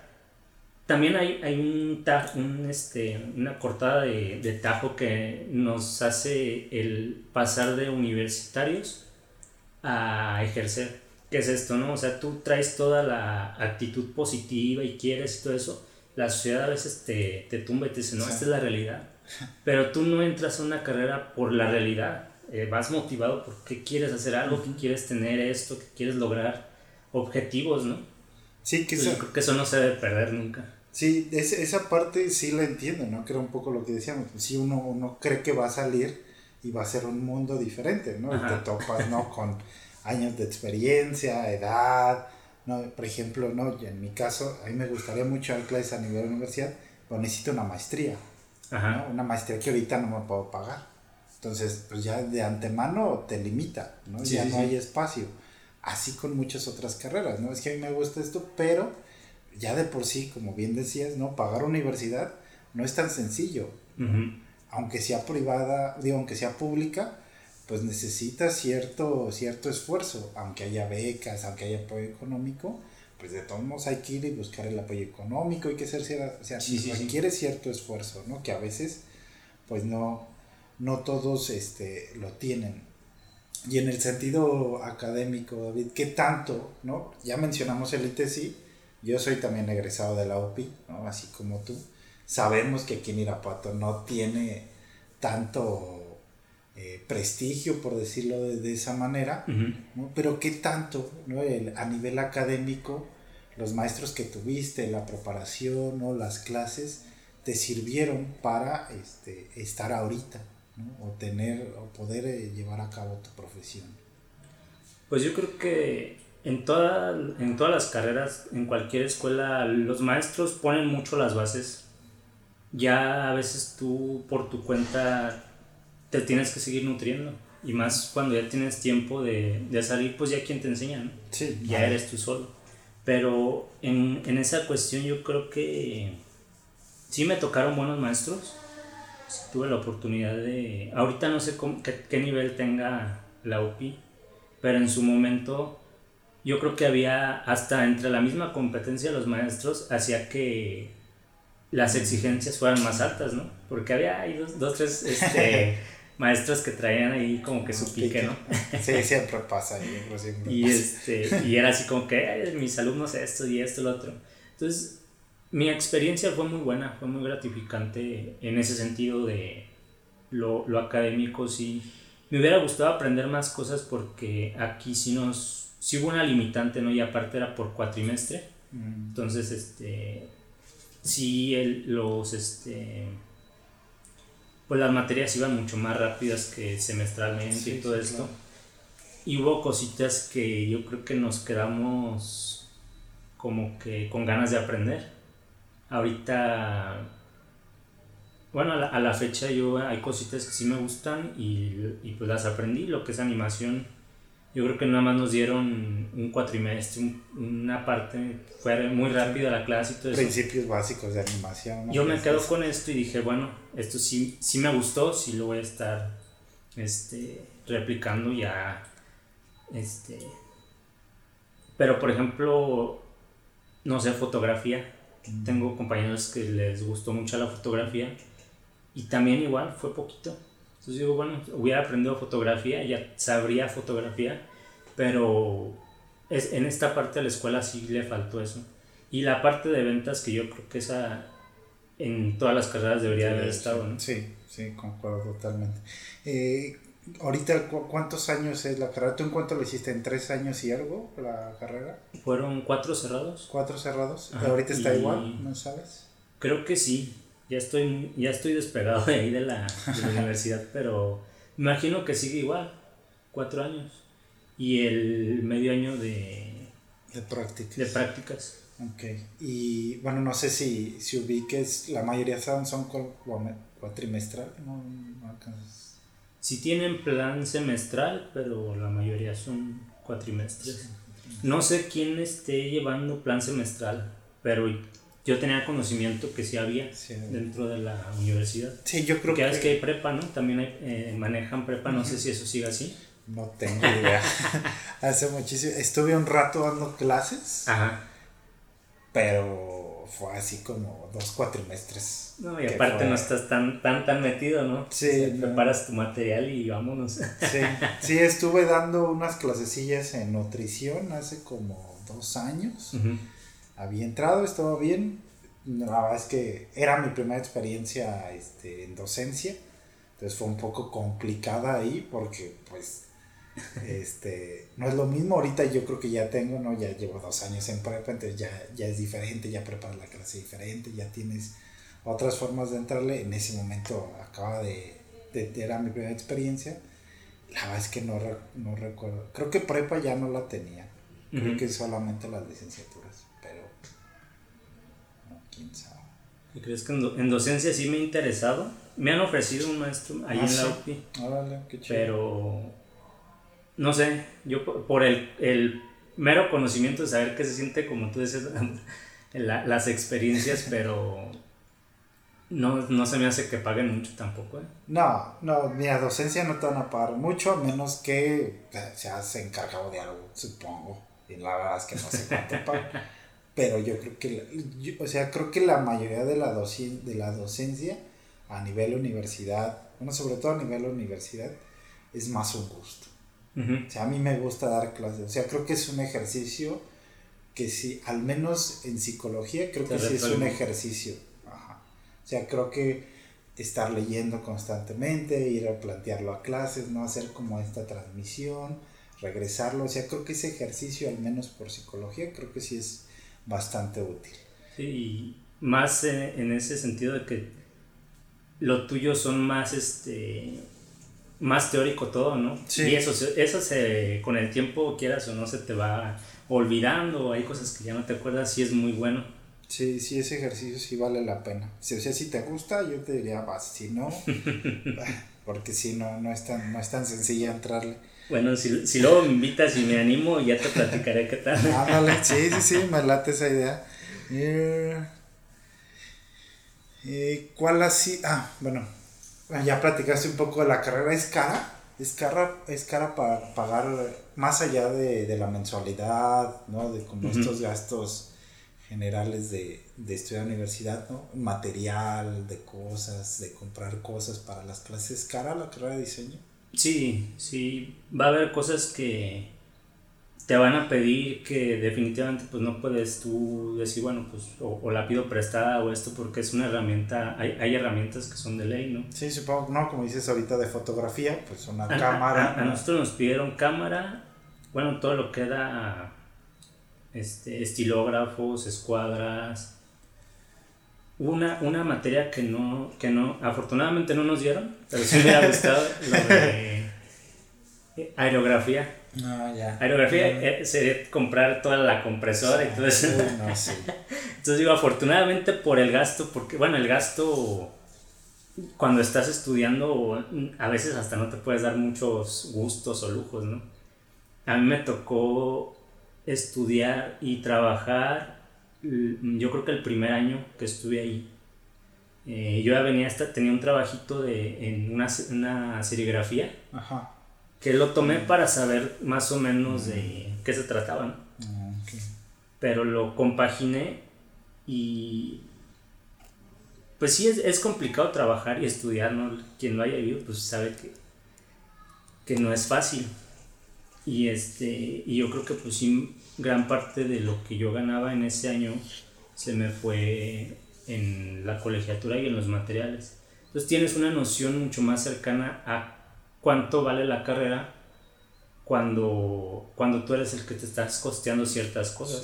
también hay, hay un, un este, una cortada de, de, tajo que nos hace el pasar de universitarios a ejercer. ¿Qué es esto, no? O sea, tú traes toda la actitud positiva y quieres y todo eso. La sociedad a veces te, te tumba y te dice, no, esta es la realidad. Pero tú no entras a una carrera por la realidad. Eh, vas motivado porque quieres hacer algo, que quieres tener esto, que quieres lograr objetivos, ¿no? Sí, que eso, creo que eso no se debe perder nunca. Sí, esa parte sí la entiendo, ¿no? Que era un poco lo que decíamos. Si uno, uno cree que va a salir y va a ser un mundo diferente, ¿no? Y te topas, ¿no? Con años de experiencia, edad, ¿no? Por ejemplo, ¿no? En mi caso, a mí me gustaría mucho dar clases a nivel universidad, pero necesito una maestría, ¿no? Una maestría que ahorita no me puedo pagar. Entonces, pues ya de antemano te limita, ¿no? ya no hay espacio. Así con muchas otras carreras, ¿no? Es que a mí me gusta esto, pero ya de por sí, como bien decías, ¿no? Pagar universidad no es tan sencillo. Aunque sea privada, digo, aunque sea pública, pues necesita cierto, cierto esfuerzo, aunque haya becas, aunque haya apoyo económico, pues de todos modos hay que ir y buscar el apoyo económico, hay que hacer, o sea, requiere cierto esfuerzo, ¿no? Que a veces, pues no, no todos este, lo tienen. Y en el sentido académico, David, ¿qué tanto, no? Ya mencionamos el ITC, yo soy también egresado de la UPI, ¿no? así como tú. Sabemos que aquí en Irapuato no tiene tanto eh, prestigio, por decirlo de, esa manera, pero qué tanto ¿no? a nivel académico, los maestros que tuviste, la preparación, o las clases, te sirvieron para este, estar ahorita, ¿no? o tener, o poder eh, llevar a cabo tu profesión. Pues yo creo que en, toda, en todas las carreras, en cualquier escuela, los maestros ponen mucho las bases. Ya a veces tú por tu cuenta te tienes que seguir nutriendo. Y más cuando ya tienes tiempo de, de salir, pues ya quien te enseña, ¿no? Sí. Ya eres tú solo. Pero en, en, esa cuestión yo creo que sí me tocaron buenos maestros. tuve la oportunidad de... Ahorita no sé qué, qué nivel tenga la UPI, pero en su momento yo creo que había hasta entre la misma competencia los maestros hacía que las exigencias fueran más altas, ¿no? Porque había ahí dos, dos tres este, maestros que traían ahí como que su pique, ¿no? Sí, siempre pasa. y, Este, y era así como que mis alumnos esto y esto y lo otro. Entonces, mi experiencia fue muy buena, fue muy gratificante en ese sentido de lo, lo académico, sí. Me hubiera gustado aprender más cosas porque aquí sí nos sí hubo una limitante, ¿no? Y aparte era por cuatrimestre. Mm. Entonces, este, sí, el, los, este, pues las materias iban mucho más rápidas que semestralmente y todo esto. Y hubo cositas que yo creo que nos quedamos como que con ganas de aprender. Ahorita, bueno, a la, fecha yo hay cositas que sí me gustan y, y pues las aprendí. Lo que es animación yo creo que nada más nos dieron un cuatrimestre, una parte, fue muy rápida la clase y todo eso. Principios básicos de animación. Yo me quedo con esto y dije, bueno, esto sí, sí me gustó, sí lo voy a estar este, replicando ya. Este, pero por ejemplo, no sé, fotografía. Tengo compañeros que les gustó mucho la fotografía y también igual fue poquito entonces digo, bueno, hubiera aprendido fotografía, ya sabría fotografía, pero es, en esta parte de la escuela sí le faltó eso. Y la parte de ventas que yo creo que esa en todas las carreras debería haber estado, ¿no? Sí, sí, concuerdo totalmente. Eh, ahorita cuántos años es la carrera? ¿Tú en cuánto lo hiciste? ¿En tres años y algo la carrera? Fueron cuatro cerrados. Cuatro cerrados. ahorita está igual, ¿no sabes? Creo que sí. Ya estoy, ya estoy despegado de ahí de la, de la universidad, pero imagino que sigue igual. Cuatro años. Y el medio año de... De prácticas. De prácticas. Ok. Y bueno, no sé si, si ubiques, la mayoría son, son cuatrimestral, no, no alcanzas. Sí tienen plan semestral, pero la mayoría son cuatrimestres. No sé quién esté llevando plan semestral, pero yo tenía conocimiento que sí había dentro de la universidad. Sí, yo creo que... es que hay prepa, ¿no? También eh, manejan prepa, no sé si eso sigue así. No tengo idea. Hace muchísimo. Estuve un rato dando clases. Ajá. Pero fue así como dos cuatrimestres. No, y aparte no estás tan, tan, tan metido, ¿no? Sí. Preparas tu material y vámonos. Sí, sí, estuve dando unas clasecillas en nutrición hace como dos años. Había entrado, estaba bien. La verdad es que era mi primera experiencia este, en docencia. Entonces fue un poco complicada ahí porque pues este, no es lo mismo, ahorita yo creo que ya tengo, ¿no? Ya llevo dos años en prepa, entonces ya, ya es diferente, ya preparas la clase diferente, ya tienes otras formas de entrarle. En ese momento acaba de, de era mi primera experiencia. La verdad es que no, no recuerdo. Creo que prepa ya no la tenía. Creo que solamente las licenciaturas, pero no, quién sabe. ¿Y crees que en, docencia sí me ha interesado? Me han ofrecido un maestro ahí ah, en la UPI. qué Pero no sé, yo por el, el, mero conocimiento de saber qué se siente, como tú dices, las experiencias, pero no, se me hace que paguen mucho tampoco. ¿eh? No, no, mi docencia no te van a pagar mucho, a menos que seas encargado de algo, supongo. Y la verdad es que no sé cuánto pagan. pero yo creo que, o sea, creo que la mayoría de la, de la docencia a nivel universidad, bueno, sobre todo a nivel universidad, es más un gusto. O sea, a mí me gusta dar clases. O sea, creo que es un ejercicio que sí, al menos en psicología, creo que sí es un ejercicio. O sea, creo que estar leyendo constantemente, ir a plantearlo a clases, no hacer como esta transmisión, regresarlo. O sea, creo que ese ejercicio, al menos por psicología, creo que sí es bastante útil. Sí, más en ese sentido de que lo tuyo son más este más teórico todo, ¿no? Sí. Y eso, eso se, con el tiempo, quieras o no, se te va olvidando, hay cosas que ya no te acuerdas, sí es muy bueno. Sí, sí, ese ejercicio sí vale la pena. Si, o sea, si te gusta, yo te diría, vas, si no, porque si no, no es tan, no es tan sencilla entrarle. Bueno, si, si luego me invitas y me animo, ya te platicaré qué tal. Ándale, sí, sí, sí, me late esa idea. Eh, eh, ¿Cuál así? Ah, bueno, ya platicaste un poco de la carrera, ¿es cara? ¿Es cara, es cara para pagar más allá de, la mensualidad, ¿no? De como estos gastos generales de, de estudiar universidad, ¿no? Material, de cosas, de comprar cosas para las clases, ¿es cara la carrera de diseño? Sí, sí, va a haber cosas que te van a pedir que definitivamente pues no puedes tú decir, bueno, pues o, la pido prestada o esto porque es una herramienta, hay, hay, herramientas que son de ley, ¿no? Sí, supongo, no, como dices ahorita de fotografía, pues una cámara. A, nosotros nos pidieron cámara, bueno, todo lo que era este, estilógrafos, escuadras, una, una materia que no, que no, afortunadamente no nos dieron, pero sí me hubiera gustado, lo de aerografía. No, ya. Aerografía eh, sería comprar toda la compresora y todo eso. Entonces digo, afortunadamente por el gasto, porque bueno, el gasto cuando estás estudiando a veces hasta no te puedes dar muchos gustos o lujos, ¿no? A mí me tocó estudiar y trabajar, yo creo que el primer año que estuve ahí. Eh, yo ya venía, hasta, tenía un trabajito de, en una, una serigrafía. Ajá que lo tomé para saber más o menos de qué se trataba, ah, Pero lo compaginé y pues sí es, complicado trabajar y estudiar, ¿no? Quien lo haya vivido pues sabe que, que no es fácil. Y este y yo creo que pues sí gran parte de lo que yo ganaba en ese año se me fue en la colegiatura y en los materiales. Entonces tienes una noción mucho más cercana a cuánto vale la carrera cuando, cuando tú eres el que te estás costeando ciertas cosas.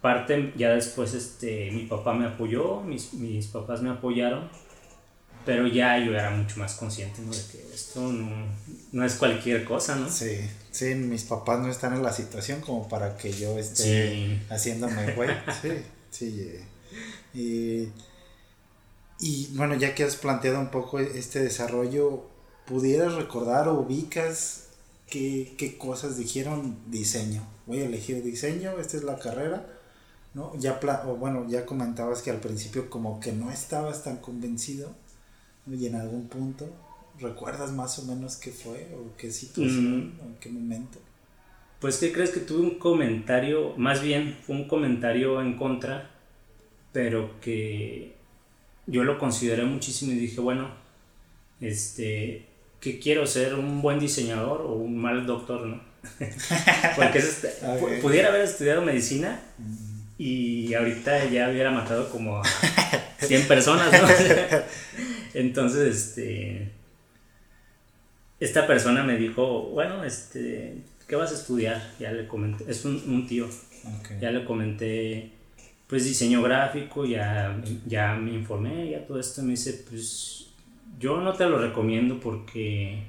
Parte, ya después este, mi papá me apoyó, mis, mis papás me apoyaron, pero ya yo era mucho más consciente de que esto no, no, es cualquier cosa, ¿no? Sí, sí, mis papás no están en la situación como para que yo esté haciéndome güey. Sí, sí. Y, y bueno, ya que has planteado un poco este desarrollo, ¿pudieras recordar o ubicas qué, qué cosas dijeron diseño? Voy a elegir diseño, esta es la carrera. ¿no? Ya, o bueno, ya comentabas que al principio como que no estabas tan convencido y en algún punto recuerdas más o menos qué fue o qué situación o en qué momento. Pues ¿qué crees que tuve un comentario, más bien fue un comentario en contra, pero que yo lo consideré muchísimo y dije, bueno, este, que quiero ser un buen diseñador o un mal doctor, ¿no? Porque este, pudiera haber estudiado medicina y ahorita ya hubiera matado como a 100 personas, ¿no? Entonces, este, esta persona me dijo, bueno, este, ¿qué vas a estudiar? Ya le comenté, es un, tío, ya le comenté, pues diseño gráfico, ya, ya me informé, ya todo esto, me dice, pues yo no te lo recomiendo porque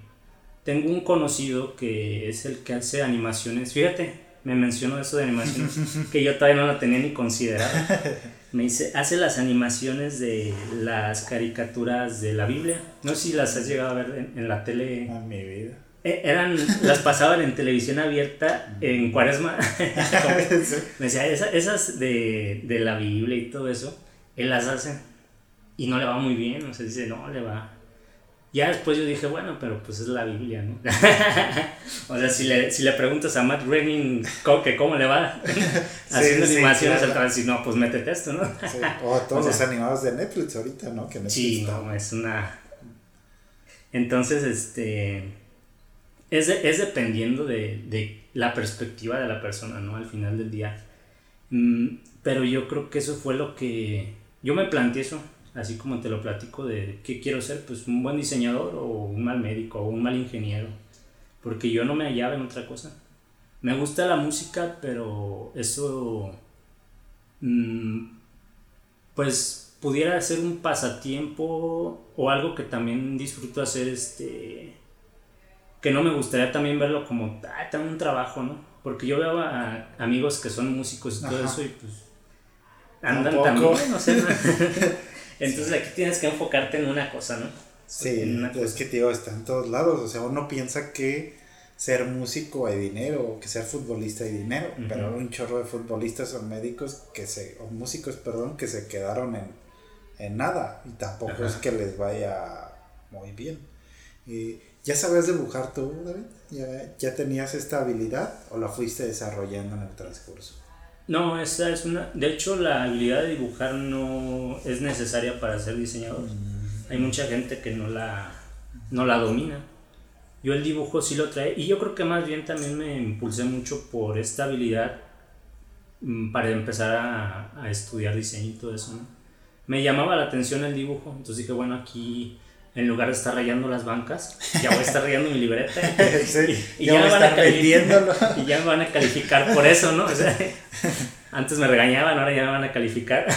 tengo un conocido que es el que hace animaciones, fíjate, me mencionó eso de animaciones, que yo todavía no la tenía ni considerada. Me dice, hace las animaciones de las caricaturas de la Biblia. No sé si las has llegado a ver en, la tele. En mi vida. E, eran, las pasaban en televisión abierta en cuaresma. Me decía, esas, de, de, la Biblia y todo eso, él las hace y no le va muy bien. O sea, dice, no, le va, ya después yo dije, bueno, pero pues es la Biblia, ¿no? o sea, si le, si le preguntas a Matt Groening que cómo le va haciendo animaciones, al claro. decir, no, pues métete esto, ¿no? O a todos los animados de Netflix ahorita, ¿no? Que sí, no, es una... Entonces, este... Es, es dependiendo de, de, la perspectiva de la persona, ¿no? Al final del día. Mm, pero yo creo que eso fue lo que... Yo me planteé eso así como te lo platico de qué quiero ser, pues un buen diseñador o un mal médico o un mal ingeniero, porque yo no me hallaba en otra cosa. Me gusta la música, pero eso, mm, pues pudiera ser un pasatiempo o algo que también disfruto hacer, este, que no me gustaría también verlo como, ah, un trabajo, ¿no? Porque yo veo a amigos que son músicos y todo eso y pues andan también, no sé. Entonces aquí tienes que enfocarte en una cosa, ¿no? Sí, es que tío, está en todos lados. O sea, uno piensa que ser músico hay dinero, o que ser futbolista hay dinero, pero un chorro de futbolistas o médicos que se, o músicos, perdón, que se quedaron en, nada y tampoco es que les vaya muy bien. Y, ¿Ya sabes dibujar tú, David? ¿Ya, ¿Ya tenías esta habilidad o la fuiste desarrollando en el transcurso? No, esa es una. De hecho, la habilidad de dibujar no es necesaria para ser diseñador. Mm. Hay mucha gente que no la, no la domina. Yo el dibujo sí lo trae. Y yo creo que más bien también me impulsé mucho por esta habilidad mm, para empezar a, a estudiar diseño y todo eso. ¿no? Me llamaba la atención el dibujo. Entonces dije, bueno, aquí en lugar de estar rayando las bancas, ya voy a estar rayando mi libreta. y, ya, me van a calificar, y ya me van a calificar por eso, ¿no? O sea, antes me regañaban, ahora ya me van a calificar.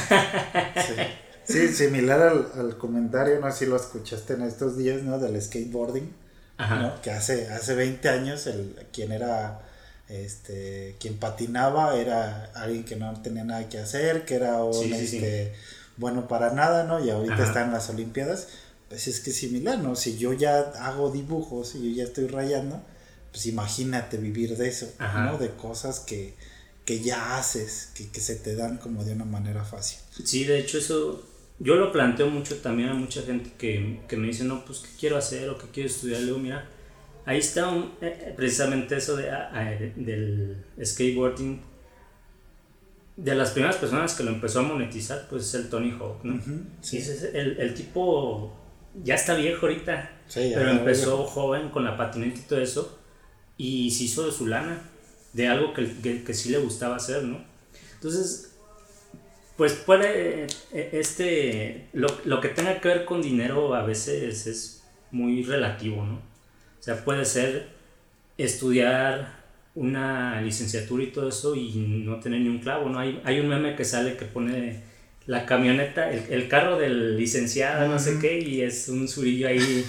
sí. similar al, al, comentario, no sé si lo escuchaste en estos días, ¿no? Del skateboarding, ¿no? Que hace, hace 20 años, el, quien era, este, quien patinaba era alguien que no tenía nada que hacer, que era un, este, bueno para nada, ¿no? Y ahorita está en las Olimpiadas pues es que es similar, ¿no? Si yo ya hago dibujos y yo ya estoy rayando, pues imagínate vivir de eso, ¿no? De cosas que, que ya haces, que, que, se te dan como de una manera fácil. Sí, de hecho eso yo lo planteo mucho también a mucha gente que, que me dice, no, pues qué quiero hacer o qué quiero estudiar. Le digo, mira, ahí está un, eh, eh, precisamente eso de, ah, ah, del skateboarding. De las primeras personas que lo empezó a monetizar, pues es el Tony Hawk, ¿no? sí. es el, el tipo ya está viejo ahorita, pero empezó joven con la patineta y todo eso y se hizo de su lana, de algo que, que, sí le gustaba hacer, ¿no? Entonces, pues puede, e, este, lo, lo, que tenga que ver con dinero a veces es muy relativo, ¿no? O sea, puede ser estudiar una licenciatura y todo eso y no tener ni un clavo, ¿no? Hay, hay un meme que sale que pone la camioneta, el, carro del licenciado, no sé qué, y es un surillo ahí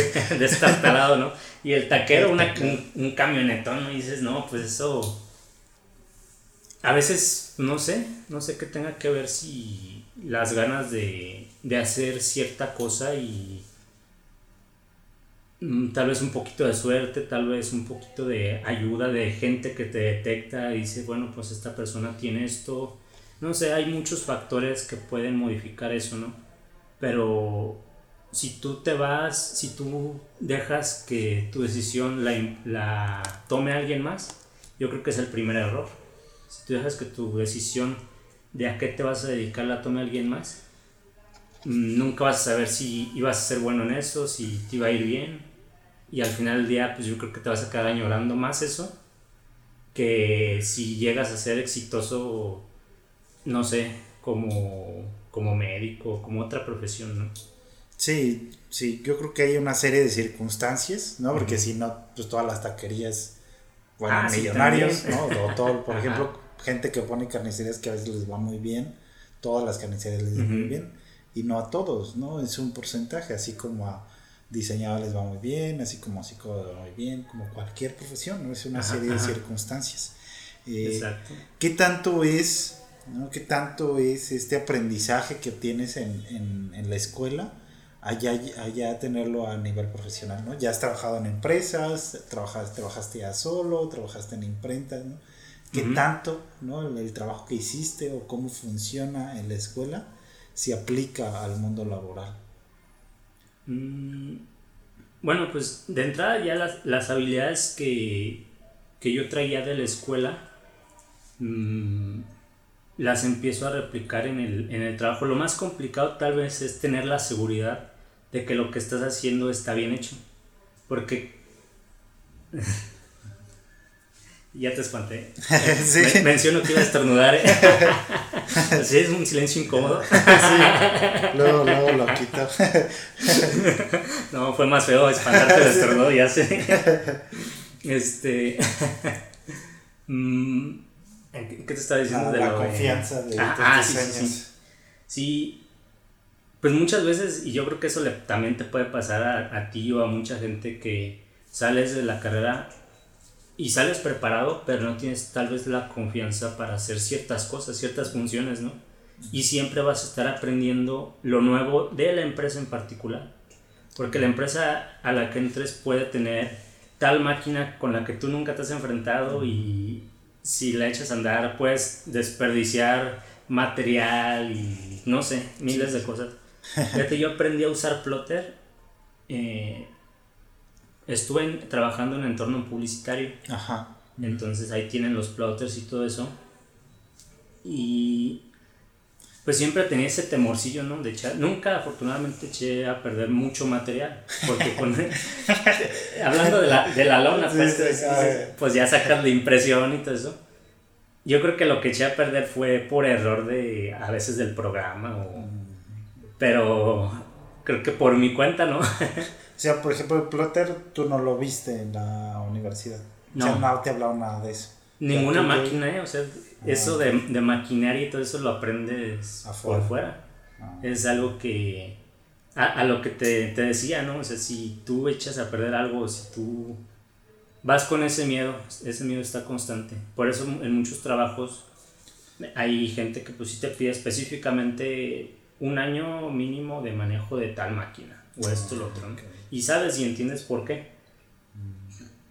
destartalado, ¿no? Y el taquero, una, un, camionetón, ¿no? Y dices, no, pues eso... A veces, no sé, no sé qué tenga que ver si las ganas de, de hacer cierta cosa y mm, tal vez un poquito de suerte, tal vez un poquito de ayuda de gente que te detecta y dice, bueno, pues esta persona tiene esto, no sé, hay muchos factores que pueden modificar eso, ¿no? Pero si tú te vas, si tú dejas que tu decisión la, la tome alguien más, yo creo que es el primer error. Si tú dejas que tu decisión de a qué te vas a dedicar la tome alguien más, nunca vas a saber si ibas a ser bueno en eso, si te iba a ir bien. Y al final del día, pues yo creo que te vas a quedar añorando más eso que si llegas a ser exitoso no sé, como, como médico, como otra profesión, ¿no? Sí, sí, yo creo que hay una serie de circunstancias, ¿no? Porque si no, pues todas las taquerías, bueno, ah, millonarios, ¿no? O todo, por ejemplo, gente que pone carnicerías que a veces les va muy bien, todas las carnicerías les van muy bien, y no a todos, ¿no? Es un porcentaje, así como a diseñadores les va muy bien, así como a psicólogos va muy bien, como cualquier profesión, ¿no? Es una serie de circunstancias. Eh, Exacto. ¿Qué tanto es ¿no? ¿Qué tanto es este aprendizaje que obtienes en, la escuela allá, allá tenerlo a nivel profesional, ¿no? Ya has trabajado en empresas, trabajaste, trabajaste ya solo, trabajaste en imprentas, ¿no? ¿Qué tanto, ¿no? El, trabajo que hiciste o cómo funciona en la escuela se aplica al mundo laboral? Mm, bueno, pues de entrada ya las, habilidades que, yo traía de la escuela, mm, las empiezo a replicar en el, en el trabajo. Lo más complicado tal vez es tener la seguridad de que lo que estás haciendo está bien hecho. Porque... ya te espanté. sí. menciono que iba a estornudar. ¿eh? sí, es un silencio incómodo. sí. Luego, luego lo quito. no, fue más feo espantarte el estornudo, ya sé. Este... Mm, ¿Qué te estaba diciendo? de la confianza de, ah, ah sí, sí, pues muchas veces, y yo creo que eso le, también te puede pasar a, a, ti o a mucha gente que sales de la carrera y sales preparado, pero no tienes tal vez la confianza para hacer ciertas cosas, ciertas funciones, ¿no? Y siempre vas a estar aprendiendo lo nuevo de la empresa en particular. Porque la empresa a la que entres puede tener tal máquina con la que tú nunca te has enfrentado y, si la echas a andar, puedes desperdiciar material y no sé, miles de cosas. Fíjate, yo aprendí a usar plotter. Eh, estuve trabajando en entorno publicitario. Ajá. Entonces ahí tienen los plotters y todo eso. Y pues siempre tenía ese temorcillo, ¿no? De echar, nunca afortunadamente eché a perder mucho material, porque con, hablando de la, de la lona, pues, pues, ya sacas la impresión y todo eso. Yo creo que lo que eché a perder fue por error de, a veces del programa, o, pero creo que por mi cuenta, ¿no? o sea, por ejemplo, el plotter tú no lo viste en la universidad. No. O sea, no te hablado nada de eso. Ninguna máquina, ¿eh? O sea, eso de, de, maquinaria y todo eso lo aprendes por fuera. Ah. Es algo que. A, lo que te, te, decía, ¿no? O sea, si tú echas a perder algo, si tú vas con ese miedo, ese miedo está constante. Por eso en muchos trabajos hay gente que pues sí te pide específicamente un año mínimo de manejo de tal máquina o esto o lo otro. Y sabes y entiendes por qué.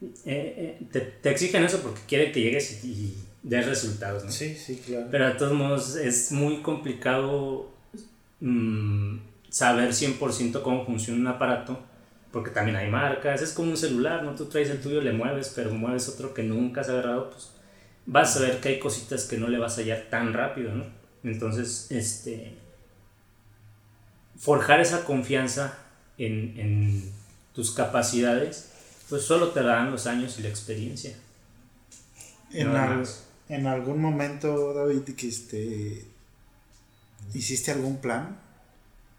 Eh, eh, te, te, exigen eso porque quieren que llegues y de resultados, ¿no? Sí, sí, claro. Pero de todos modos es muy complicado mm, saber 100% cómo funciona un aparato, porque también hay marcas, es como un celular, ¿no? Tú traes el tuyo, le mueves, pero mueves otro que nunca has agarrado, pues vas a ver que hay cositas que no le vas a hallar tan rápido, ¿no? Entonces, este, forjar esa confianza en, en tus capacidades, pues solo te dan los años y la experiencia. En, en algún momento, David, que este, hiciste algún plan,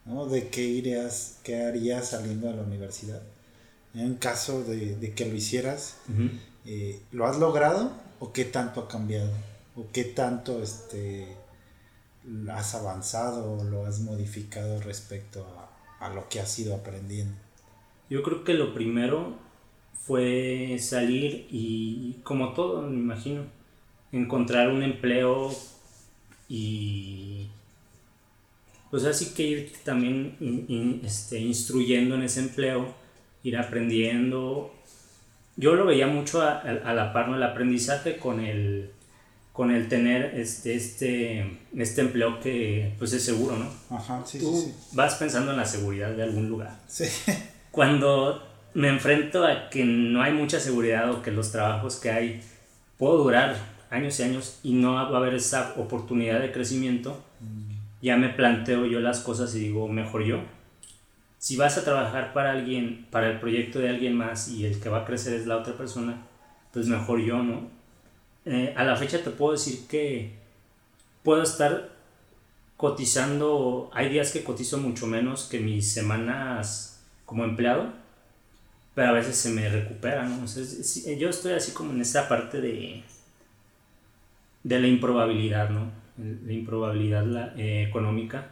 ¿no? De qué irías, qué harías saliendo de la universidad. en caso de, que lo hicieras, eh, ¿lo has logrado o qué tanto ha cambiado? ¿O qué tanto este, has avanzado o lo has modificado respecto a, a lo que has ido aprendiendo? Yo creo que lo primero fue salir y, como todo, me imagino, encontrar un empleo y pues así que ir también este, instruyendo en ese empleo, ir aprendiendo. Yo lo veía mucho a, la par, ¿no? el aprendizaje con el, con el tener este, este, este empleo que pues es seguro, ¿no? Ajá, sí, Tú sí, vas pensando en la seguridad de algún lugar. Sí. Cuando me enfrento a que no hay mucha seguridad o que los trabajos que hay puedo durar años y años y no va a haber esa oportunidad de crecimiento, ya me planteo yo las cosas y digo, mejor yo. Si vas a trabajar para alguien, para el proyecto de alguien más y el que va a crecer es la otra persona, pues mejor yo, ¿no? Eh, a la fecha te puedo decir que puedo estar cotizando, hay días que cotizo mucho menos que mis semanas como empleado, pero a veces se me recupera, ¿no? yo estoy así como en esa parte de, de la improbabilidad, ¿no? La improbabilidad eh, económica,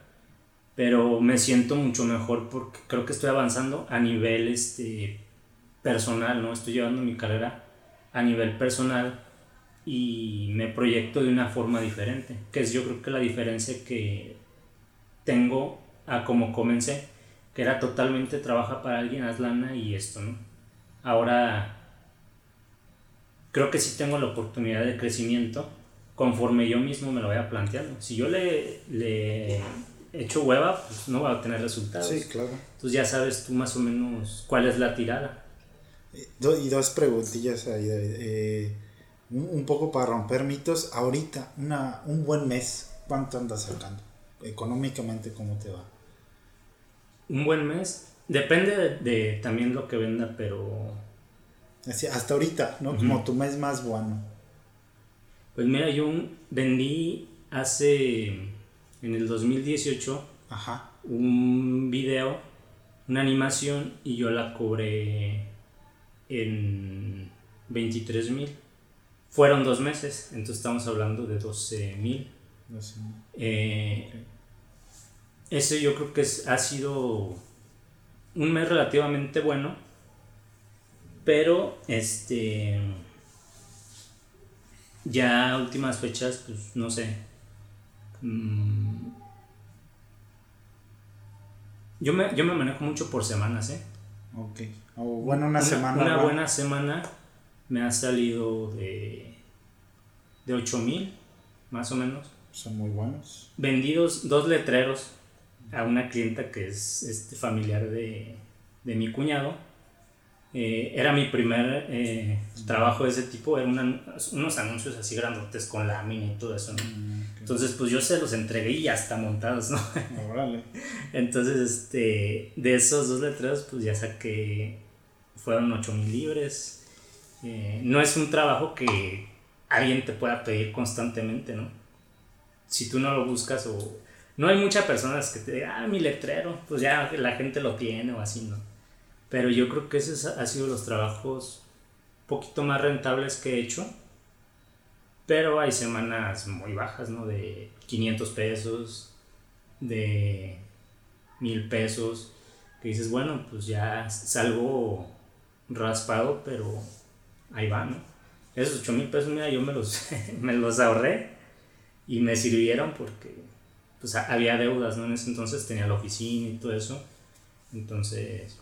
pero me siento mucho mejor porque creo que estoy avanzando a nivel este, personal, ¿no? Estoy llevando mi carrera a nivel personal y me proyecto de una forma diferente, que es yo creo que la diferencia que tengo a como comencé que era totalmente trabaja para alguien, haz lana y esto, ¿no? Ahora creo que sí tengo la oportunidad de crecimiento conforme yo mismo me lo vaya planteando. Si yo le, le echo hueva, pues no va a tener resultados. Sí, claro. Entonces ya sabes tú más o menos cuál es la tirada. Eh, y dos preguntillas ahí. Eh, un poco para romper mitos. Ahorita, una, un buen mes, ¿cuánto andas sacando? Económicamente, ¿cómo te va? Un buen mes. Depende de, también lo que venda, pero... hasta ahorita, ¿no? Como tu mes más bueno. Pues mira, yo vendí hace, en el 2018, Ajá. un video, una animación, y yo la cobré en 23 mil. Fueron dos meses, entonces estamos hablando de 12 mil. Eh, ese yo creo que ha sido un mes relativamente bueno, pero este ya últimas fechas, pues no sé. Mm, yo, me, yo me manejo mucho por semanas, ¿eh? Ok. O bueno, una, semana. Una buena semana me ha salido de, de 8 mil, más o menos. Son muy buenos. Vendidos dos letreros a una clienta que es este, familiar de, de mi cuñado. Eh, era mi primer eh, trabajo de ese tipo, eran unos anuncios así grandotes con lámina y todo eso, mm, Entonces, pues yo se los entregué y ya está montados, ¿no? Entonces, este, de esos dos letreros, pues ya saqué, fueron 8 mil libres. Eh, no es un trabajo que alguien te pueda pedir constantemente, ¿no? Si tú no lo buscas o no hay muchas personas que te digan, ah, mi letrero, pues ya la gente lo tiene o así, ¿no? Pero yo creo que esos han sido los trabajos poquito más rentables que he hecho. Pero hay semanas muy bajas, ¿no? De 500 pesos, de 1000 pesos, que dices, bueno, pues ya salgo raspado, pero ahí va, ¿no? Esos 8 mil pesos, mira, yo me los, me los ahorré y me sirvieron porque pues había deudas, ¿no? En ese entonces tenía la oficina y todo eso. Entonces,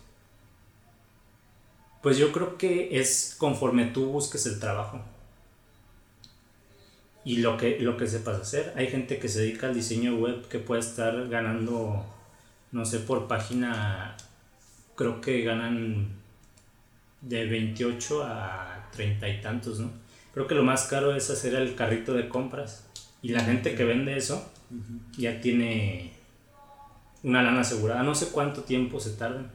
pues yo creo que es conforme tú busques el trabajo y lo que, lo que sepas hacer. Hay gente que se dedica al diseño web que puede estar ganando, no sé, por página, creo que ganan de 28 a 30 y tantos, ¿no? Creo que lo más caro es hacer el carrito de compras. Y la gente que vende eso, ya tiene una lana asegurada. No sé cuánto tiempo se tardan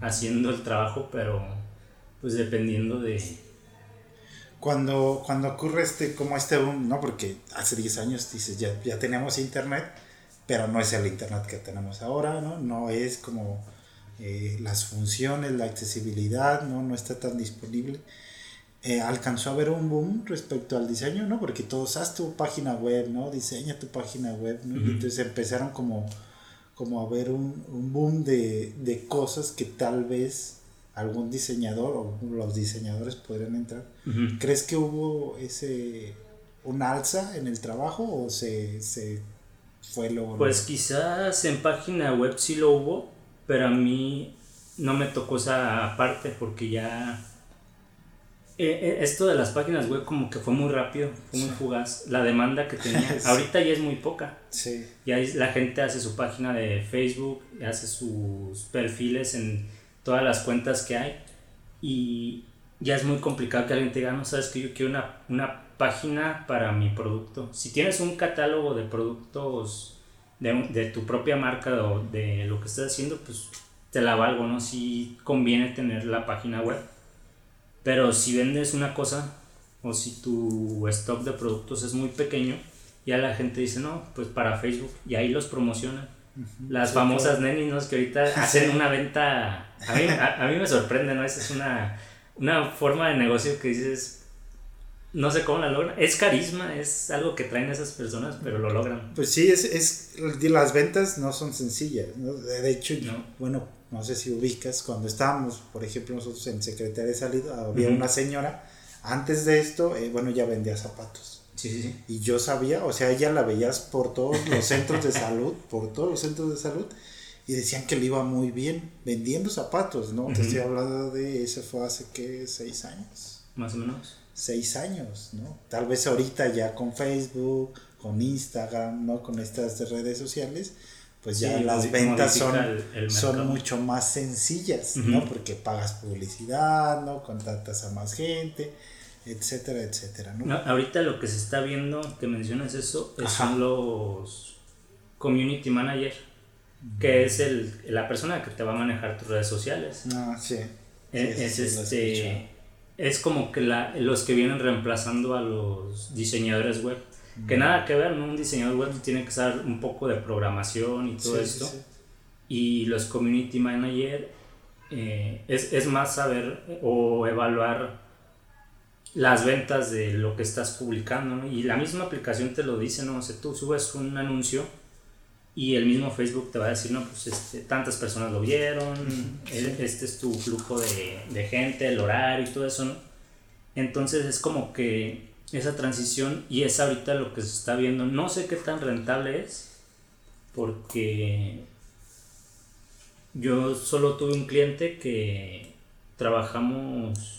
haciendo el trabajo, pero pues dependiendo de... Cuando, cuando ocurre este, como este boom, ¿no? Porque hace 10 años dices, ya, ya tenemos internet, pero no es el internet que tenemos ahora, ¿no? No es como eh, las funciones, la accesibilidad, ¿no? No está tan disponible. Eh, alcanzó a haber un boom respecto al diseño, ¿no? Porque todos, haz tu página web, ¿no? Diseña tu página web, ¿no? Y entonces empezaron como, como a ver un, un boom de, de, cosas que tal vez algún diseñador o los diseñadores podrían entrar. ¿Crees que hubo ese, un alza en el trabajo o se, se fue lo... Pues quizás en página web sí lo hubo, pero a mí no me tocó esa parte porque ya eh, eh, esto de las páginas web como que fue muy rápido, fue muy fugaz. La demanda que tenía, ahorita ya es muy poca. Sí. Ya la gente hace su página de Facebook, hace sus perfiles en todas las cuentas que hay y ya es muy complicado que alguien te diga, no sabes que yo quiero una, una página para mi producto. Si tienes un catálogo de productos de, de tu propia marca o de lo que estás haciendo, pues te la valgo, ¿no? Si conviene tener la página web pero si vendes una cosa o si tu stock de productos es muy pequeño, ya la gente dice, no, pues para Facebook y ahí los promocionan. Las famosas nenis que ahorita hacen una venta, a mí, a, mí me sorprende, ¿no? Esa es una, una forma de negocio que dices, no sé cómo la logran. Es carisma, es algo que traen esas personas, pero lo logran. Pues sí, es, es las ventas no son sencillas. De hecho, no. bueno, no sé si ubicas, cuando estábamos, por ejemplo, nosotros en Secretaría de Salud, había una señora, antes de esto, eh, bueno, ya vendía zapatos. Sí, sí, sí. Y yo sabía, o sea, ella la veías por todos los centros de salud, por todos los centros de salud, y decían que le iba muy bien vendiendo zapatos, ¿no? Te estoy hablando de, eso fue hace, ¿qué? ¿Seis años? Más o menos. Seis años, ¿no? Tal vez ahorita ya con Facebook, con Instagram, ¿no? Con estas redes sociales, pues ya las ventas son, son mucho más sencillas, ¿no? Porque pagas publicidad, ¿no? Contratas a más gente, etcétera, etcétera, ¿no? ahorita lo que se está viendo, que mencionas eso, son los community manager, que es el, la persona que te va a manejar tus redes sociales. Ah, sí. E, es, este, es como que la, los que vienen reemplazando a los diseñadores web que nada que ver, ¿no? Un diseñador web tiene que saber un poco de programación y todo esto. Y los community manager eh, es, es, más saber o evaluar las ventas de lo que estás publicando, ¿no? Y la misma aplicación te lo dice, ¿no? O sea, tú subes un anuncio y el mismo Facebook te va a decir, no, pues este, tantas personas lo vieron, este es tu flujo de, de gente, el horario y todo eso, ¿no? Entonces es como que esa transición y es ahorita lo que se está viendo. No sé qué tan rentable es porque yo solo tuve un cliente que trabajamos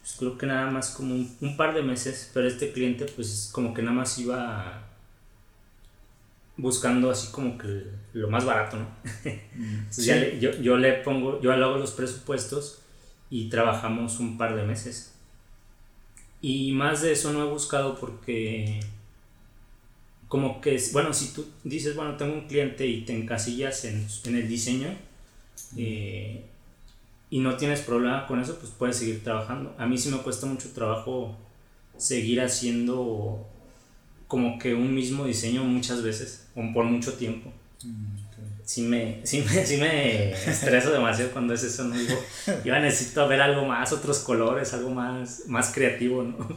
pues creo que nada más como un, par de meses, pero este cliente pues como que nada más iba buscando así como que lo más barato, ¿no? Mm, yo, yo le pongo, yo hago los presupuestos y trabajamos un par de meses. Y más de eso no he buscado porque como que, bueno, si tú dices, bueno, tengo un cliente y te encasillas en, en el diseño eh, y no tienes problema con eso, pues puedes seguir trabajando. A mí sí me cuesta mucho trabajo seguir haciendo como que un mismo diseño muchas veces o por mucho tiempo. Mm, sí me, sí me, sí me estreso demasiado cuando es eso, ¿no? Digo, yo necesito ver algo más, otros colores, algo más, más creativo, ¿no?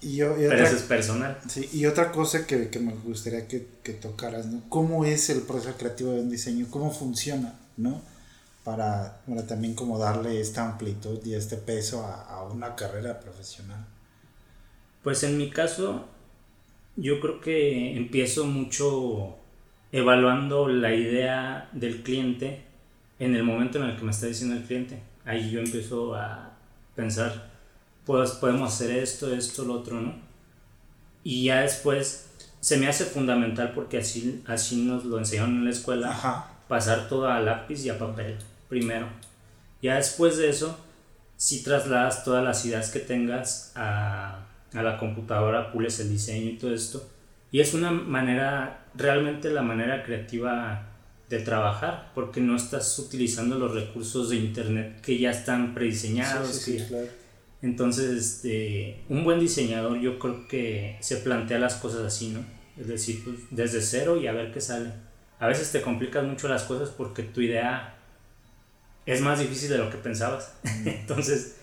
Y yo, Pero eso es personal. Sí, y otra cosa que, que me gustaría que, que, tocaras, ¿no? ¿Cómo es el proceso creativo de un diseño? ¿Cómo funciona, ¿no? Para, para también como darle esta amplitud y este peso a, a una carrera profesional. Pues en mi caso, yo creo que empiezo mucho evaluando la idea del cliente en el momento en el que me está diciendo el cliente. Ahí yo empiezo a pensar, pues podemos hacer esto, esto, lo otro, ¿no? Y ya después se me hace fundamental porque así, así nos lo enseñaron en la escuela, pasar todo a lápiz y a papel primero. Ya después de eso, si trasladas todas las ideas que tengas a, a la computadora, pules el diseño y todo esto. Y es una manera realmente la manera creativa de trabajar, porque no estás utilizando los recursos de internet que ya están prediseñados. Entonces, este, un buen diseñador yo creo que se plantea las cosas así, ¿no? Es decir, pues, desde cero y a ver qué sale. a veces te complicas mucho las cosas porque tu idea es más difícil de lo que pensabas. Entonces,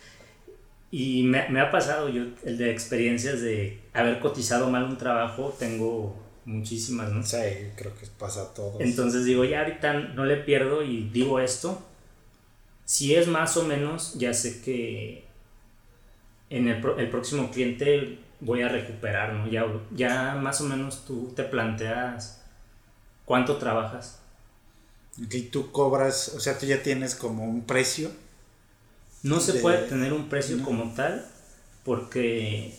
y me, me, ha pasado yo, el de experiencias de haber cotizado mal un trabajo, tengo muchísimas, ¿no? Sí, creo que pasa a todos. Entonces digo, ya ahorita no le pierdo y digo esto. Si es más o menos, ya sé que en el, el próximo cliente voy a recuperar, ¿no? Ya, ya más o menos tú te planteas cuánto trabajas. Y tú cobras, o sea, tú ya tienes como un precio. No se puede tener un precio como tal porque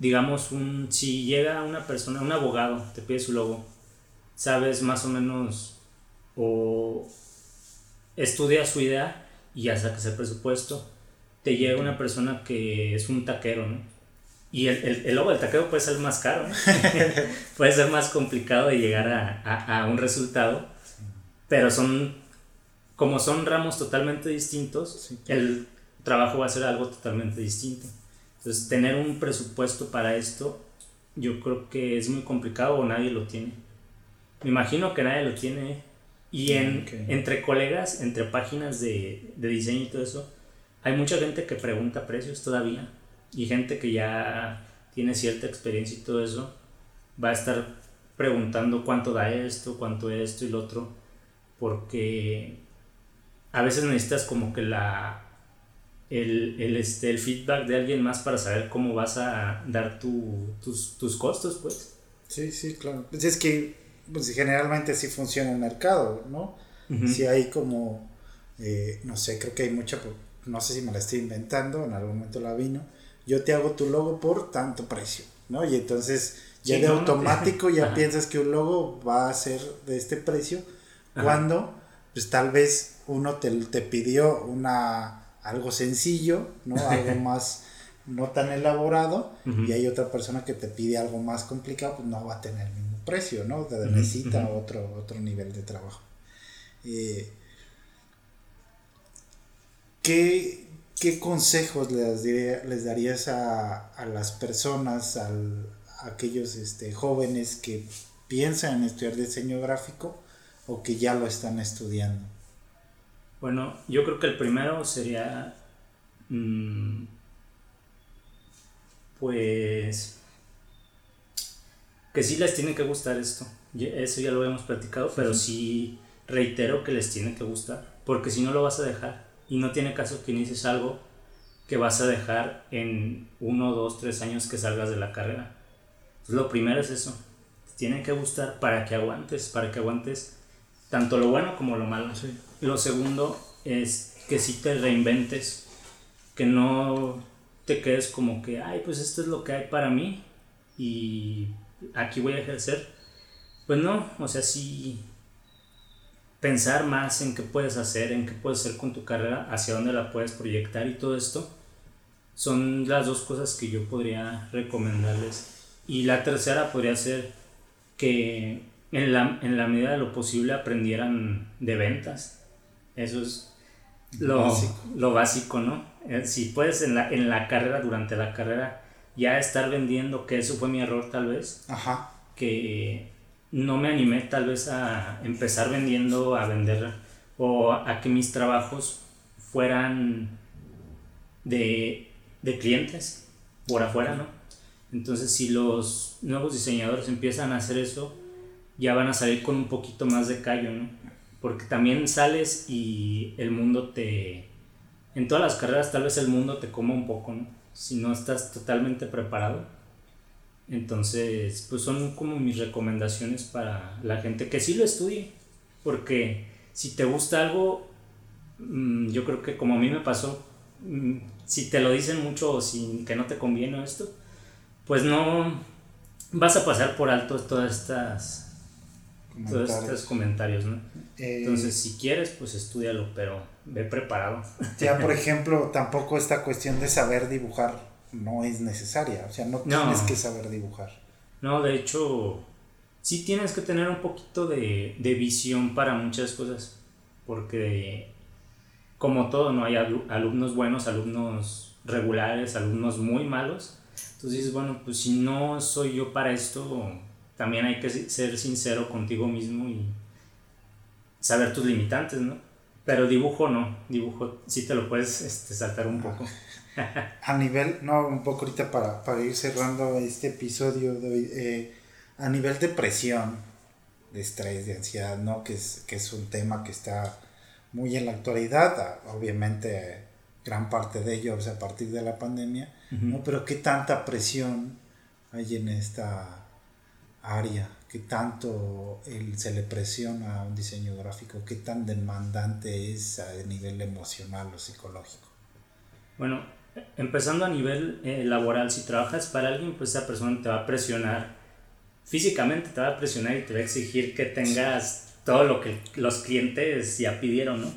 digamos, un, si llega una persona, un abogado, te pide su logo, sabes más o menos o estudia su idea y ya sacas el presupuesto. Te llega una persona que es un taquero, ¿no? Y el, el, el logo del taquero puede ser más caro, ¿no? puede ser más complicado de llegar a, a, a un resultado, pero son, como son ramos totalmente distintos, el trabajo va a ser algo totalmente distinto. Entonces, tener un presupuesto para esto, yo creo que es muy complicado o nadie lo tiene. Me imagino que nadie lo tiene. Y en, entre colegas, entre páginas de, de diseño y todo eso, hay mucha gente que pregunta precios todavía. Y gente que ya tiene cierta experiencia y todo eso, va a estar preguntando cuánto da esto, cuánto esto y lo otro. Porque a veces necesitas como que la el, el, este, el feedback de alguien más para saber cómo vas a dar tu, tus, tus costos, pues. Sí, sí, claro. Pues es que pues, generalmente así funciona el mercado, ¿no? Si hay como, eh, no sé, creo que hay mucha, no sé si me la estoy inventando, en algún momento la vino, yo te hago tu logo por tanto precio, ¿no? Y entonces ya de automático ya piensas que un logo va a ser de este precio, cuando pues tal vez uno te, te pidió una algo sencillo, ¿no? Algo más no tan elaborado y hay otra persona que te pide algo más complicado, pues no va a tener el mismo precio, ¿no? Te necesita otro, otro nivel de trabajo. Eh, ¿qué, consejos les, les darías a, las personas, a aquellos este, jóvenes que piensan en estudiar diseño gráfico o que ya lo están estudiando? Bueno, yo creo que el primero sería, mm, pues, que sí les tiene que gustar esto. Eso ya lo hemos platicado, pero sí reitero que les tiene que gustar, porque si no lo vas a dejar. Y no tiene caso que inicies algo que vas a dejar en uno, dos, tres años que salgas de la carrera. lo primero es eso. tiene que gustar para que aguantes, para que aguantes tanto lo bueno como lo malo. Lo segundo es que si te reinventes, que no te quedes como que, ay, pues esto es lo que hay para mí y aquí voy a ejercer. Pues no, o sea, sí pensar más en qué puedes hacer, en qué puedes hacer con tu carrera, hacia dónde la puedes proyectar y todo esto, son las dos cosas que yo podría recomendarles. Y la tercera podría ser que en la, en la medida de lo posible aprendieran de ventas. Eso es lo básico, lo básico ¿no? Eh, si puedes en la, en la carrera, durante la carrera, ya estar vendiendo, que eso fue mi error tal vez. Ajá. Que no me animé tal vez a empezar vendiendo, a vender, o a que mis trabajos fueran de, de clientes por afuera, ¿no? Entonces, si los nuevos diseñadores empiezan a hacer eso, ya van a salir con un poquito más de callo, ¿no? Porque también sales y el mundo te... En todas las carreras tal vez el mundo te coma un poco, ¿no? Si no estás totalmente preparado. Entonces, pues son como mis recomendaciones para la gente que sí lo estudie. Porque si te gusta algo, mm, yo creo que como a mí me pasó, mm, si te lo dicen mucho o sin que no te conviene esto, pues no vas a pasar por alto todas estas todos estos comentarios, ¿no? Eh, Entonces, si quieres, pues estudialo, pero ve preparado. Ya, por ejemplo, tampoco esta cuestión de saber dibujar no es necesaria, o sea, no tienes que saber dibujar. No, de hecho, sí tienes que tener un poquito de, de visión para muchas cosas, porque como todo, ¿no? Hay alumnos buenos, alumnos regulares, alumnos muy malos. Entonces bueno, pues si no soy yo para esto, también hay que ser sincero contigo mismo y saber tus limitantes, ¿no? Pero dibujo no, dibujo sí te lo puedes este, saltar un poco. a nivel, no, un poco ahorita para, para ir cerrando este episodio, eh, a nivel de presión, de estrés, de ansiedad, ¿no? Que es, que es un tema que está muy en la actualidad, obviamente gran parte de ello a partir de la pandemia, ¿no? Pero qué tanta presión hay en esta área, qué tanto se le presiona a un diseño gráfico, qué tan demandante es a nivel emocional o psicológico. Bueno, empezando a nivel eh, laboral, si trabajas para alguien, pues esa persona te va a presionar, físicamente te va a presionar y te va a exigir que tengas todo lo que los clientes ya pidieron, ¿no?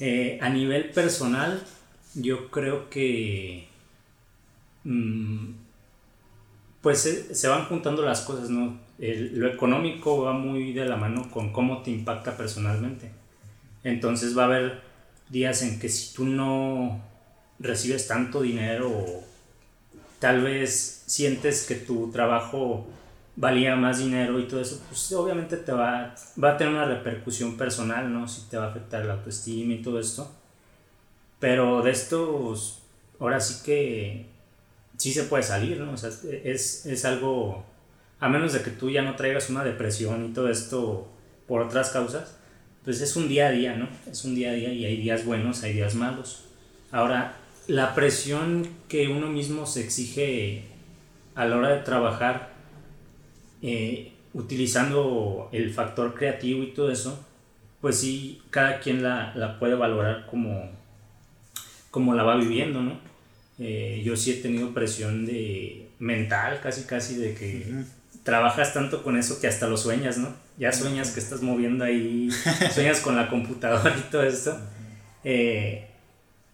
Eh, a nivel personal, yo creo que mm, pues se, van juntando las cosas, ¿no? lo económico va muy de la mano con cómo te impacta personalmente. Entonces va a haber días en que si tú no recibes tanto dinero tal vez sientes que tu trabajo valía más dinero y todo eso, pues obviamente te va, va a tener una repercusión personal, ¿no? Si te va a afectar la autoestima y todo esto. Pero de estos, ahora sí que sí se puede salir, ¿no? O sea, es, es algo, a menos de que tú ya no traigas una depresión y todo esto por otras causas, pues es un día a día, ¿no? Es un día a día y hay días buenos, hay días malos. Ahora, la presión que uno mismo se exige a la hora de trabajar, eh, utilizando el factor creativo y todo eso, pues sí, cada quien la, puede valorar como, como la va viviendo, ¿no? Eh, yo sí he tenido presión de mental, casi casi, de que trabajas tanto con eso que hasta lo sueñas, ¿no? Ya sueñas que estás moviendo ahí, sueñas con la computadora y todo esto. Eh,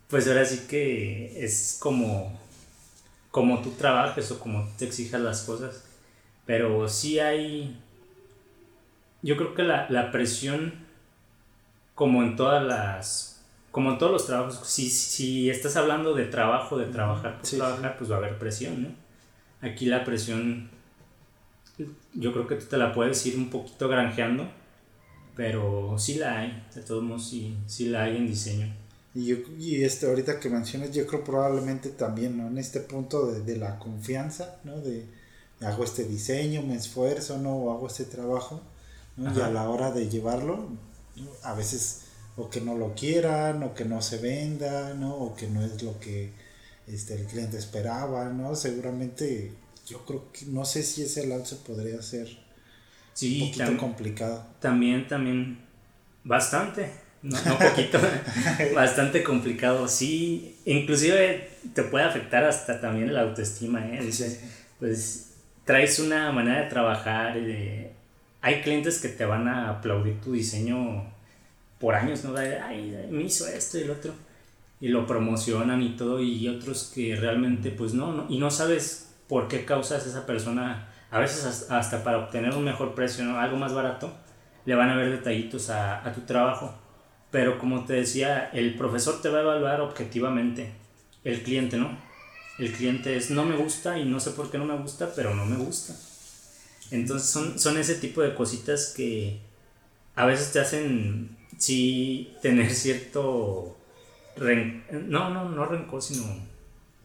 pues ahora sí que es como, como tú trabajes o como te exijas las cosas. Pero sí hay, yo creo que la, la presión, como en todas las, como en todos los trabajos, si, si estás hablando de trabajo, de trabajar, trabajar, pues va a haber presión, ¿no? Aquí la presión, yo creo que tú te la puedes ir un poquito granjeando, pero sí la hay, de todos modos sí, sí la hay en diseño. Y, yo, y este, ahorita que mencionas, yo creo probablemente también, ¿no? En este punto de, de la confianza, ¿no? De hago este diseño, me esfuerzo, ¿no? O hago este trabajo, ¿no? Y a la hora de llevarlo, a veces o que no lo quieran, o que no se venda, ¿no? O que no es lo que este, el cliente esperaba, ¿no? Seguramente, yo creo que, no sé si ese lance podría ser sí, un poquito complicado. También, también, bastante no, no poquito, bastante complicado. Sí, inclusive te puede afectar hasta también la autoestima, ¿eh? Dices, pues traes una manera de trabajar, de... hay clientes que te van a aplaudir tu diseño por años, ¿no? Ay, me hizo esto y el otro. Y lo promocionan y todo, y otros que realmente, pues no, no y no sabes por qué causas esa persona, a veces hasta para obtener un mejor precio, ¿no? Algo más barato, le van a ver detallitos a, a tu trabajo pero como te decía, el profesor te va a evaluar objetivamente. El cliente no. El cliente es no me gusta y no sé por qué no me gusta, pero no me gusta. Entonces son, son ese tipo de cositas que a veces te hacen sí tener cierto no, no, no rencor, sino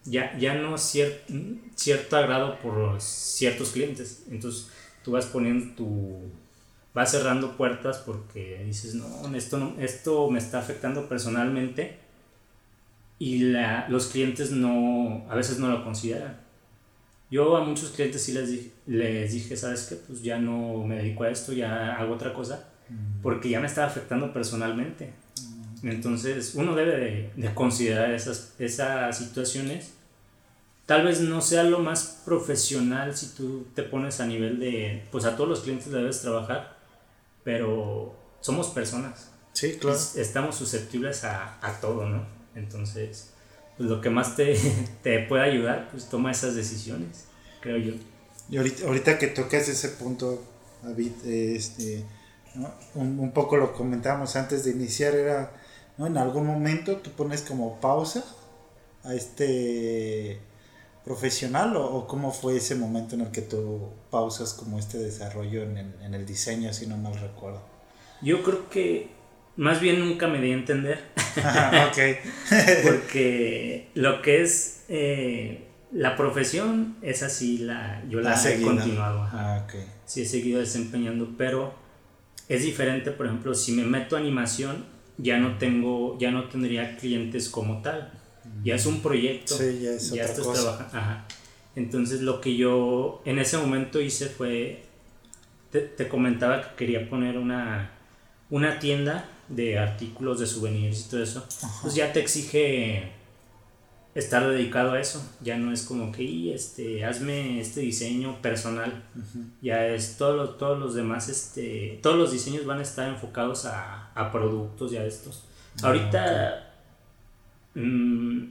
ya, ya no cierto agrado por ciertos clientes. Entonces tú vas poniendo tu vas cerrando puertas porque dices, no, esto, no, esto me está afectando personalmente y la, los clientes no, a veces no lo consideran. Yo a muchos clientes sí les, dije, les dije, ¿sabes qué? Pues ya no me dedico a esto, ya hago otra cosa. Porque ya me está afectando personalmente. Mm. Entonces uno debe de, de considerar esas, esas situaciones. Tal vez no sea lo más profesional si tú te pones a nivel de, pues a todos los clientes debes trabajar, pero somos personas. Sí, claro. estamos susceptibles a, a, todo, ¿no? Entonces, pues lo que más te, te puede ayudar, pues toma esas decisiones, creo yo. Y ahorita, ahorita que tocas ese punto, David, este, un, un, poco lo comentábamos antes de iniciar, era, ¿no? En algún momento tú pones como pausa a este profesional o, cómo fue ese momento en el que tú pausas como este desarrollo en el, en el diseño, si no mal recuerdo? Yo creo que más bien nunca me di a entender. Porque lo que es eh, la profesión es así, la, yo la, he continuado. Ah, Sí, he seguido desempeñando, pero es diferente, por ejemplo, si me meto a animación, ya no tengo, ya no tendría clientes como tal. Ya es un proyecto. Sí, ya es ya estás trabajando. Entonces lo que yo en ese momento hice fue, te, te comentaba que quería poner una, una tienda de artículos de souvenirs y todo eso. Pues ya te exige estar dedicado a eso. Ya no es como que, este, hazme este diseño personal. Ya es todo lo, todos los demás, este, todos los diseños van a estar enfocados a, a productos y a estos. Ah, Ahorita, mm,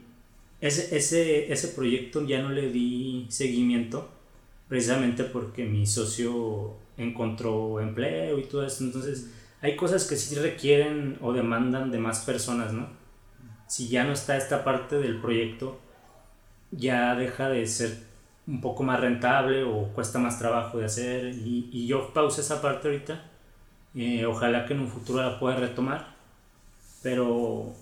ese, ese, ese proyecto ya no le di seguimiento precisamente porque mi socio encontró empleo y todo eso. Entonces, hay cosas que sí requieren o demandan de más personas, ¿no? Si ya no está esta parte del proyecto, ya deja de ser un poco más rentable o cuesta más trabajo de hacer y, yo pausé esa parte ahorita. Eh, ojalá que en un futuro la pueda retomar, pero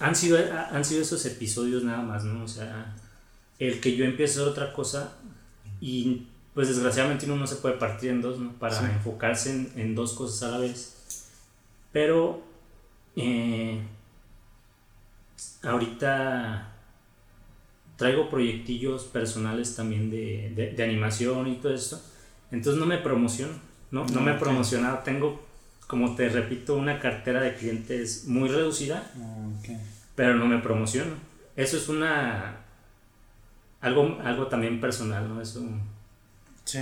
han sido, han sido esos episodios nada más, ¿no? O sea, el que yo empiece a hacer otra cosa y pues desgraciadamente uno no se puede partir en dos, ¿no? Para enfocarse en, dos cosas a la vez. Pero eh, ahorita traigo proyectillos personales también de, animación y todo esto. Entonces no me promociono, ¿no? No, me he promocionado. Tengo, como te repito, una cartera de clientes muy reducida, pero no me promociono. Eso es una... Algo, algo también personal, ¿no? Es un, Sí.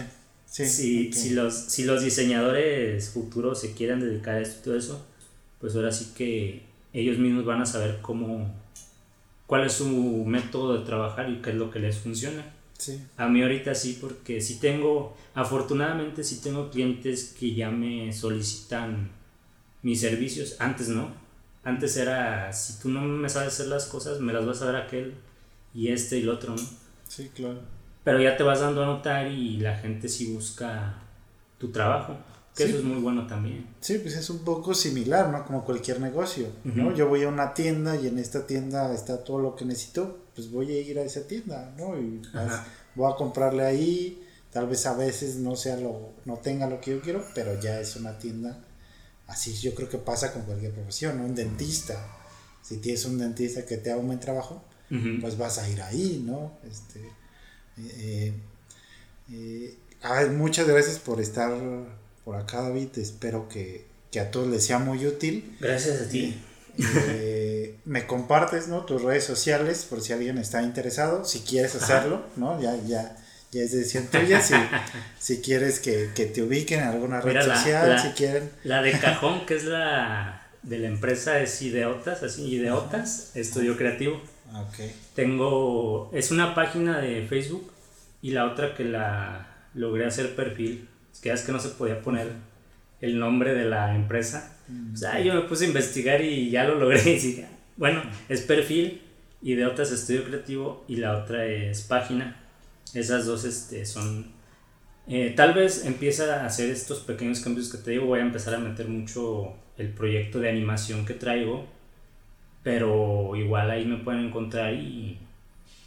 Sí, si, los, si los diseñadores futuros se quieren dedicar a esto y todo eso, pues ahora sí que ellos mismos van a saber cómo, cuál es su método de trabajar y qué es lo que les funciona. Sí. A mí ahorita sí, porque sí tengo, afortunadamente sí tengo clientes que ya me solicitan mis servicios. Antes no. Antes era, si tú no me sabes hacer las cosas, me las vas a dar aquel y este y el otro, ¿no? Sí, claro pero ya te vas dando a notar y la gente sí busca tu trabajo. Que eso es muy bueno también. Sí, pues es un poco similar, ¿no? Como cualquier negocio, ¿no? Yo voy a una tienda y en esta tienda está todo lo que necesito, pues voy a ir a esa tienda, ¿no? Y voy a comprarle ahí, tal vez a veces no sea lo, no tenga lo que yo quiero, pero ya es una tienda. Así yo creo que pasa con cualquier profesión, ¿no? Un dentista. Si tienes un dentista que te haga un buen trabajo, pues vas a ir ahí, ¿no? Este, eh, eh, muchas gracias por estar por acá, David. Espero que, a todos les sea muy útil. Gracias a ti. Eh, me compartes ¿no? tus redes sociales por si alguien está interesado, si quieres hacerlo, ¿no? Ya, ya, ya es decisión tuya, si, si quieres que, te ubiquen en alguna red social, si quieren. La de cajón, que es la de la empresa, es Ideotas, así, Ideotas, Estudio Creativo. Okay. Tengo, es una página de Facebook y la otra que la logré hacer perfil. Es que es que no se podía poner el nombre de la empresa. O sea, yo me puse a investigar y ya lo logré. Y bueno, es perfil y de otras estudio creativo y la otra es página. Esas dos este, son... Eh, tal vez empieza a hacer estos pequeños cambios que te digo. Voy a empezar a meter mucho el proyecto de animación que traigo pero igual ahí me pueden encontrar y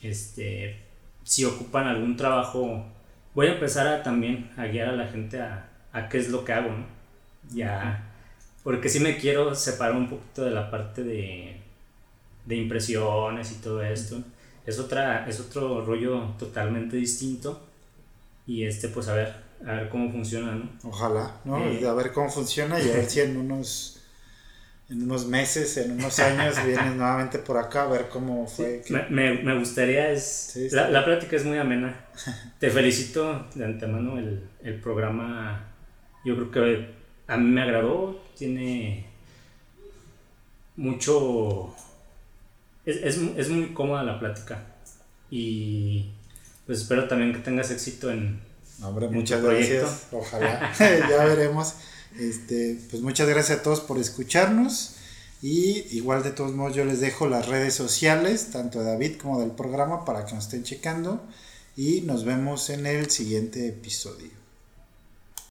este si ocupan algún trabajo voy a empezar a también a guiar a la gente a, a qué es lo que hago ¿no? ya porque sí me quiero separar un poquito de la parte de, de impresiones y todo esto es otra es otro rollo totalmente distinto y este pues a ver a ver cómo funciona ¿no? ojalá no eh, a ver cómo funciona y a ver si en unos en unos meses, en unos años, vienes nuevamente por acá a ver cómo fue. Me, me, gustaría, es, la, la, plática es muy amena. Te felicito de antemano, el, el, programa yo creo que a mí me agradó, tiene mucho... Es, es, es muy cómoda la plática y pues espero también que tengas éxito en... Hombre, muchas gracias, ojalá, ya veremos. Este, pues muchas gracias a todos por escucharnos. Y igual de todos modos yo les dejo las redes sociales, tanto de David como del programa, para que nos estén checando. Y nos vemos en el siguiente episodio.